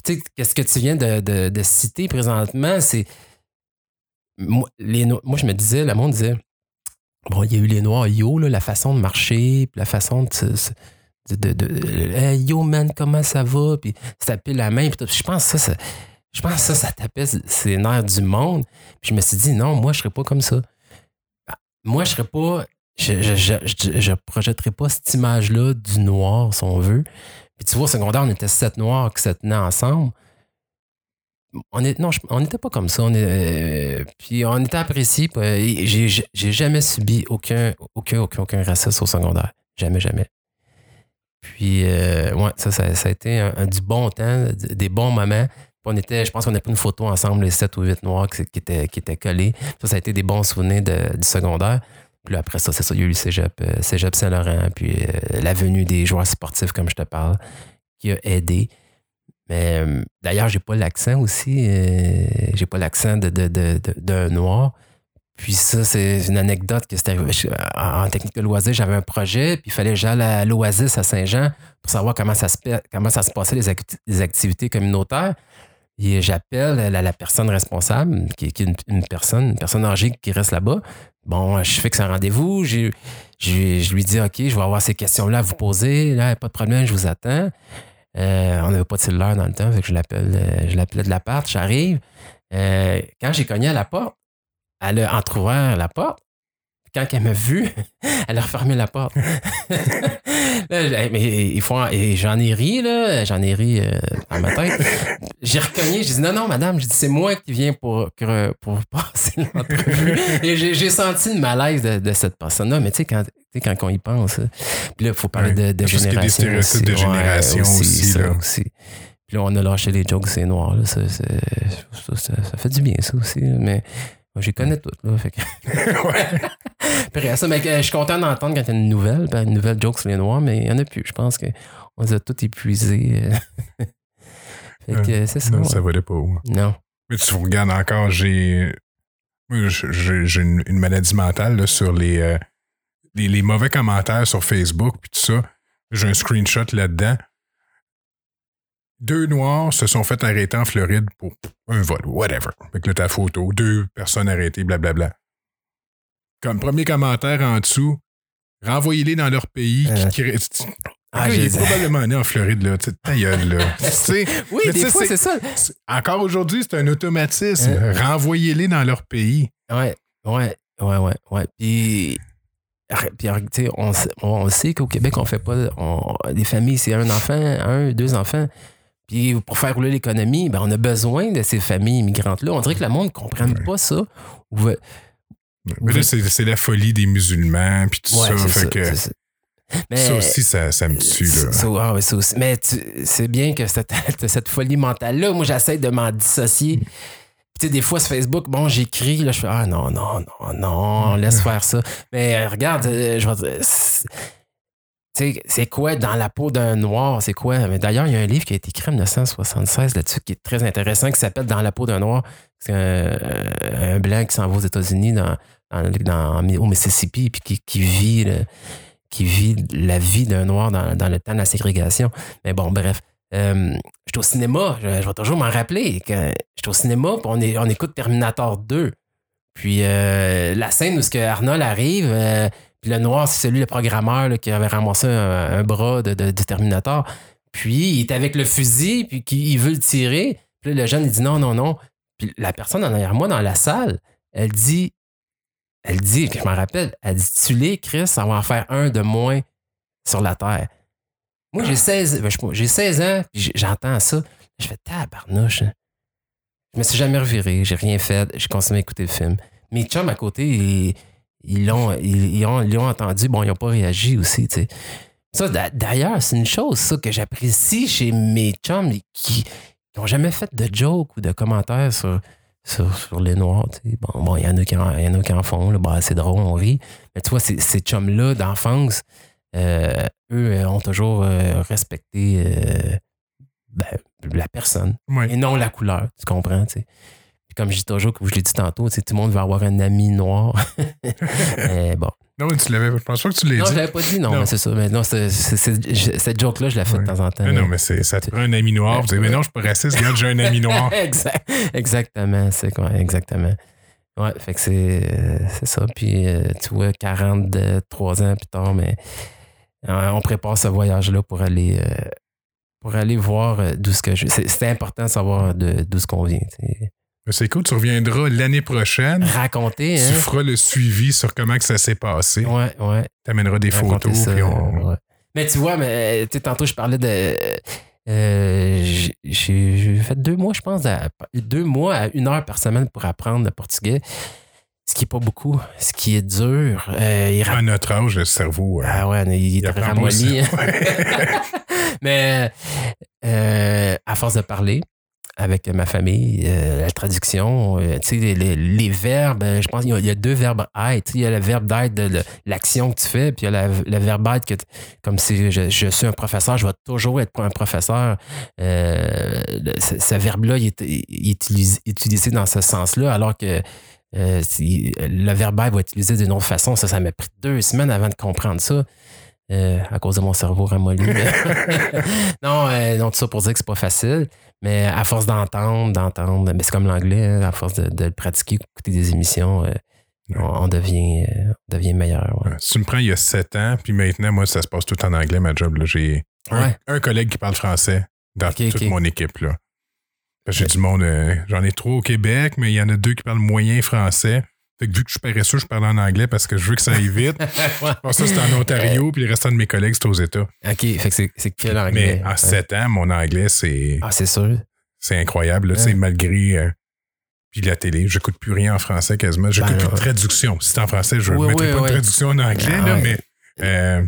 Tu sais, qu'est-ce que tu viens de, de- de citer présentement, c'est. Moi, les moi, je me disais, le monde disait, bon, il y a eu les noirs, yo, là, la façon de marcher, la façon de. se- se- de, yo, man, comment ça va? Puis se taper la main. Puis je pense que ça, ça- je pense ça, ça tapait ses nerfs du monde. Puis je me suis dit, non, moi, je serais pas comme ça. Moi, je serais pas. Je, je, je, je- je projetterais pas cette image-là du noir, si on veut. Puis tu vois, au secondaire, on était sept noirs qui se tenaient ensemble. On est, non, on n'était pas comme ça. On euh, puis on était appréciés. puis, euh, j'ai jamais subi aucun, aucun, aucun, aucun racisme au secondaire. Jamais, jamais. Puis, euh, ouais, ça, ça, a été un- du bon temps, des bons moments. On était, je pense qu'on a pris une photo ensemble, les 7 ou 8 noirs qui, étaient, qui étaient collés. Ça, ça a été des bons souvenirs de- du secondaire. Puis après ça, c'est ça, il y a eu le cégep, euh, cégep Saint-Laurent, puis euh, la venue des joueurs sportifs, comme je te parle, qui a aidé. Mais euh, d'ailleurs, j'ai pas l'accent aussi. j'ai pas l'accent de, de, de- d'un noir. Puis ça, c'est une anecdote que c'était. Je- En, technique de loisir, j'avais un projet, puis il fallait que j'aille à l'Oasis à Saint-Jean pour savoir comment ça se, comment ça se passait, les, acti- les activités communautaires. Et j'appelle la, personne responsable, qui, est une, personne, une personne âgée qui reste là-bas. Bon, je fixe un rendez-vous. j'ai- je lui dis, OK, je vais avoir ces questions-là à vous poser. Là, pas de problème, je vous attends. Euh, on n'avait pas de cellulaire dans le temps, fait que je l'appelle, euh, je l'appelais de l'appart. J'arrive. Euh, quand j'ai cogné à la porte, elle a entrouvert la porte. Quand elle m'a vu, elle a refermé la porte. Là, mais il faut, et j'en ai ri, là. J'en ai ri euh, dans ma tête. J'ai recogné, j'ai dit non, non, madame, j'ai dit c'est moi qui viens pour, pour passer l'entrevue. Et j'ai j'ai senti le malaise de, de cette personne-là. Mais tu sais, quand, quand on y pense, puis là, il faut parler Ouais. de, de des génération. stéréotypes de aussi. Ouais, génération aussi, ça là. aussi. Puis là, on a lâché les jokes, c'est noir. Là. Ça, c'est- ça, ça- ça fait du bien, ça aussi. là. Mais j'y connais toutes. Là, fait que... ouais. Ça, mais, euh, je suis content d'entendre quand il y a une nouvelle, ben, une nouvelle joke sur les noirs, mais il n'y en a plus. Je pense qu'on les a tous épuisés. euh. fait que euh, c'est ça. Non, ouais. ça valait pas haut. Non. Mais tu regardes encore, j'ai. J'ai j'ai une, une maladie mentale là, sur les, euh, les, les mauvais commentaires sur Facebook puis tout ça. J'ai un screenshot là-dedans. Deux Noirs se sont fait arrêter en Floride pour un vol, whatever. Avec ta photo, deux personnes arrêtées, blablabla. Comme premier commentaire en dessous, renvoyez-les dans leur pays. Euh. qui- qui- Ah, il est probablement né en Floride, là. Tu ta gueule, là. Oui, Mais des fois, c'est- ça. encore aujourd'hui, c'est un automatisme. Euh. Renvoyez-les dans leur pays. Ouais, ouais, ouais, ouais, ouais. Puis, puis on, sait- on sait qu'au Québec, on fait pas. on- des familles, c'est un enfant, un, deux enfants. Puis pour faire rouler l'économie, ben, on a besoin de ces familles immigrantes-là. On dirait que le monde ne comprenne Ouais. pas ça. Mais là, c'est la folie des musulmans, puis tout Ouais, ça. Fait ça, que c'est ça. Mais- ça aussi, ça, ça me tue, là. Ça, ah ouais, ça aussi. Mais c'est bien que cette, cette folie mentale-là, moi, j'essaie de m'en dissocier. Puis, tu sais, des fois, sur Facebook, bon, j'écris, là, je fais Ah non, non, non, non, laisse faire ça. Mais euh, regarde, euh, je vais c'est- quoi dans la peau d'un noir? C'est quoi? Mais d'ailleurs, il y a un livre qui a été écrit en 1976 là-dessus qui est très intéressant, qui s'appelle Dans la peau d'un noir. C'est un, un blanc qui s'en va aux États-Unis, dans, dans- au Mississippi, puis qui, qui vit qui vit la vie d'un noir dans, dans le temps de la ségrégation. Mais bon, bref. Euh, j'étais au cinéma, je, je vais toujours m'en rappeler. que J'étais au cinéma, on, on écoute Terminator 2. Puis euh, la scène où ce que Arnold arrive, euh, le noir, c'est celui, le programmeur, qui avait ramassé un, bras de, Terminator. Puis il est avec le fusil, puis il veut le tirer. Puis là, le jeune, il dit non, non, non. Puis la personne en arrière moi dans la salle, elle dit, elle dit, je m'en rappelle, elle dit Tu l'es, Chris, ça va en faire un de moins sur la Terre. Moi, j'ai 16, ben, j'ai 16 ans, puis j'entends ça. Je fais tabarnouche. hein. Je me suis jamais reviré, j'ai rien fait, j'ai continué à écouter le film. Mes chums à côté, ils, ils l'ont ils, ils ont, ils l'ont entendu, bon, ils n'ont pas réagi aussi, tu sais. Ça, d'a- d'ailleurs, c'est une chose, ça, que j'apprécie chez mes chums qui n'ont jamais fait de joke ou de commentaires sur, sur, sur les Noirs. tu sais. Bon, bon, il y en a qui en, y en, a qui en font, là, bah, c'est drôle, on rit. Mais tu vois, ces, ces chums-là d'enfance, euh, eux euh, ont toujours euh, respecté euh, ben, la personne et non la couleur, tu comprends, tu sais. Comme je dis toujours, comme je l'ai dit tantôt, tout le monde va avoir un ami noir. Eh, bon. Non, mais tu l'avais. Je pense pas que tu l'as Non, je dit. l'avais pas dit, non, Non. mais c'est ça. Mais non, cette joke-là, je la fais Ouais. de temps en temps. Non, mais c'est, ça te prend un ami noir. Vous dites, mais non, je suis pas raciste. Regarde, j'ai un ami noir. Exact- exactement, c'est quoi, exactement. Ouais, fait que c'est, euh, c'est ça. Puis, euh, tu vois, 43 ans plus tard, mais euh, on prépare ce voyage-là pour aller, euh, pour aller voir euh, d'où ce que je. C'est, important de savoir de- d'où ce qu'on vient. Mais C'est cool, tu reviendras l'année prochaine. Raconter, Tu hein? feras le suivi sur comment que ça s'est passé. Ouais, ouais. Tu amèneras des raconter photos. ça, puis on... ouais. Mais tu vois, mais, tu sais, tantôt, je parlais de. euh, j'ai- fait deux mois, je pense, à- deux mois à une heure par semaine pour apprendre le portugais. Ce qui est pas beaucoup, ce qui est dur. Euh, il À notre âge, le cerveau. euh, ah ouais, il est apprend pas ramolli. Ouais. Mais euh, à force de parler avec ma famille, euh, la traduction, euh, tu sais, les, les- les verbes, euh, je pense qu'il y a- il y, a deux verbes être. Il y a le verbe d'être de l'action que tu fais, puis il y a le verbe être que, comme si je, je suis un professeur, je vais toujours être un professeur. Euh, le- ce, ce verbe-là, il est, il est utilisé, dans ce sens-là, alors que si- le verbe être va être utilisé d'une autre façon. Ça, ça m'a pris deux semaines avant de comprendre ça. à cause de mon cerveau ramolli. non, non, tout ça pour dire que c'est pas facile. Mais à force d'entendre, d'entendre, mais c'est comme l'anglais, hein, à force de, de le pratiquer, écouter des émissions, euh, on, on devient, euh, on devient meilleur. ouais. Si tu me prends il y a sept ans, puis maintenant, moi, ça se passe tout en anglais, ma job. J'ai un, collègue qui parle français dans toute mon équipe. Là. J'ai du monde, euh, j'en ai trois au Québec, mais il y en a deux qui parlent moyen français. Fait que vu que je suis paresseux, je parle en anglais parce que je veux que ça aille vite. Ouais. Bon, ça, c'est en Ontario, puis le restant de mes collègues, c'est aux États. OK, fait que c'est, c'est que l'anglais. Mais en Ouais. sept ans, mon anglais, c'est Ah, c'est sûr. c'est incroyable. là, Ouais. malgré. euh, puis la télé, j'écoute plus rien en français quasiment. J'écoute Ben, plus de ouais. traduction. Si c'est en français, je ne Oui, mettrai oui, pas oui. de traduction en anglais, Ah, là, ouais. mais euh,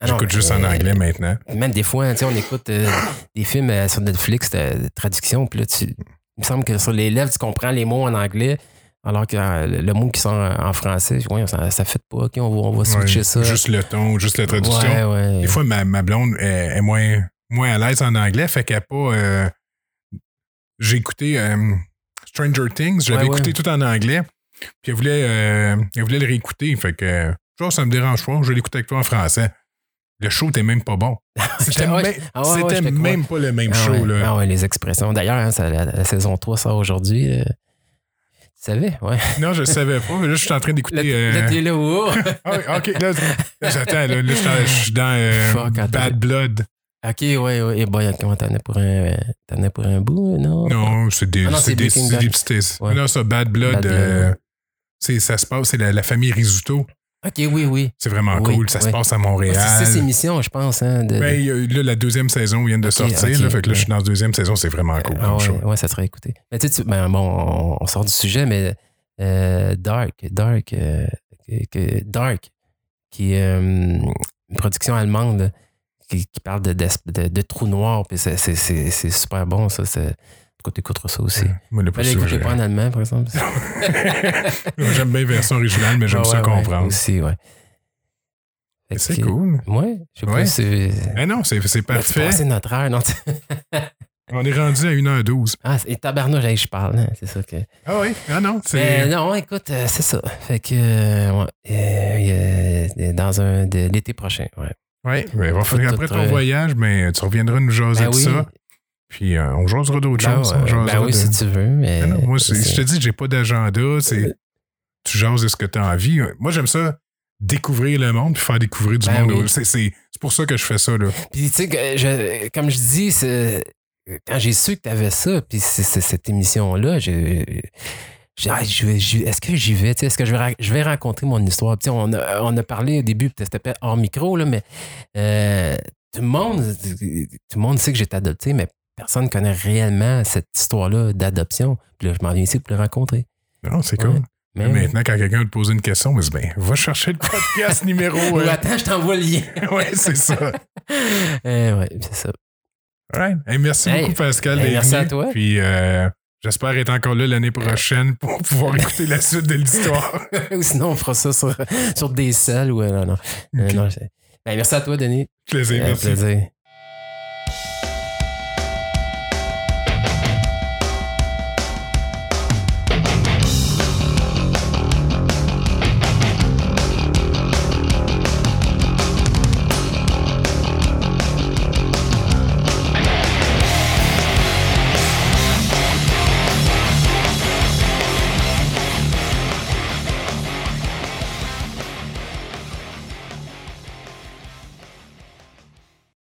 Ah j'écoute juste en euh, anglais maintenant. Même des fois, on écoute euh, des films euh, sur Netflix de, de traduction, puis là, tu, il me semble que sur les lèvres, tu comprends les mots en anglais, alors que euh, le, mot qui sort en, français, ouais, ça, ça fait pas, OK, on va, on va switcher Ouais, ça. Juste le ton, juste la traduction. Ouais, ouais. Des fois, ma, ma blonde est, est moins, moins à l'aise en anglais, fait qu'elle n'a pas. euh, J'ai écouté euh, Stranger Things, j'avais écouté tout en anglais, puis elle voulait, elle voulait le réécouter, fait que. Genre, ça me dérange pas, je vais l'écouter avec toi en français. Le show n'était même pas bon. C'était Ouais, même, ah ouais, ouais, même pas le même Ah show. Là. ah ouais, les expressions. D'ailleurs, hein, la, la saison 3 sort aujourd'hui. Là. Savais, ouais. Non, je savais pas. mais Là, je suis en train d'écouter. Euh, oh! ah oui, ok, là, là, j'attends. Là, là, je suis dans euh, Fuck. Bad Blood. Ok, ouais, ouais. Et boy, comment t'en as pour un, t'en as pour un bout, non? Non, c'est des, Ah non, c'est des, des. Ouais. Non, ça, Bad Blood, Bad euh, c'est- ça se passe, c'est la, la famille Risuto. Ok, oui, oui. C'est vraiment Oui, cool. Ça se passe à Ah, Montréal. C'est six émissions, je pense. Hein, de, Ben, là, la deuxième saison vient de sortir. ok, là, fait que là, je suis dans la deuxième saison. C'est vraiment cool. Ah ouais, ça serait écouté. Mais tu sais, ben, bon, on, sort du sujet, mais euh, Dark, Dark, euh, que- Dark, qui est euh, une production allemande qui, qui parle de, de, de, de trous noirs, puis c'est super bon, ça. C'est, tu écouteras ça aussi. Mais plus l'écoutez pas en allemand, par exemple. J'aime bien la version originale, mais j'aime Ah ça ouais, comprendre. Ouais, aussi, ouais. C'est cool. Ouais, je sais Ouais. pas si. Eh non, c'est parfait. C'est notre heure, non? On est rendu à 1h12. ah, et tabarnouche, je parle, hein, c'est ça que. Ah oui? Ah non, Mais c'est. non, écoute, euh, c'est ça. Fait que, euh, ouais, euh, euh, dans un de l'été prochain, ouais. Oui, mais va falloir- après ton euh, voyage, ben, tu reviendras nous jaser Ben de oui. ça. Puis euh, on jasera d'autres Ben, choses. ben oui, de- si tu veux. Mais, Ah non, moi, je te dis, j'ai pas d'agenda. C'est, tu jases de ce que tu as envie. Moi, j'aime ça, découvrir le monde puis faire découvrir du Ben monde. oui. C'est, c'est- c'est pour ça que je fais ça. Là. Puis, tu sais, que je- comme je dis, quand j'ai su que tu avais ça, puis cette émission-là, j'ai. ah, je je- Est-ce que j'y vais? Est-ce que je vais, je vais raconter mon histoire? On, a, on a parlé au début, peut-être c'était pas hors micro, là, mais euh, tout, le monde, tout le monde sait que j'ai été adopté, mais personne ne connaît réellement cette histoire-là d'adoption. Puis là, je m'en viens ici pour le rencontrer. Non, c'est Ouais. cool. Mais, Maintenant, quand quelqu'un te pose une question, dit, ben, va chercher le podcast numéro. Euh, attends, je t'envoie le lien. ouais, c'est ça. Euh, ouais, c'est ça. Right. Hey, merci Hey, beaucoup, Pascal. hey, merci à toi. Puis euh, j'espère être encore là l'année prochaine pour pouvoir écouter la suite de l'histoire. ou sinon, on fera ça sur, sur des selles ou. euh, non, non. Euh, non, Ben, merci à toi, Denis. Plaisir, merci. plaisir.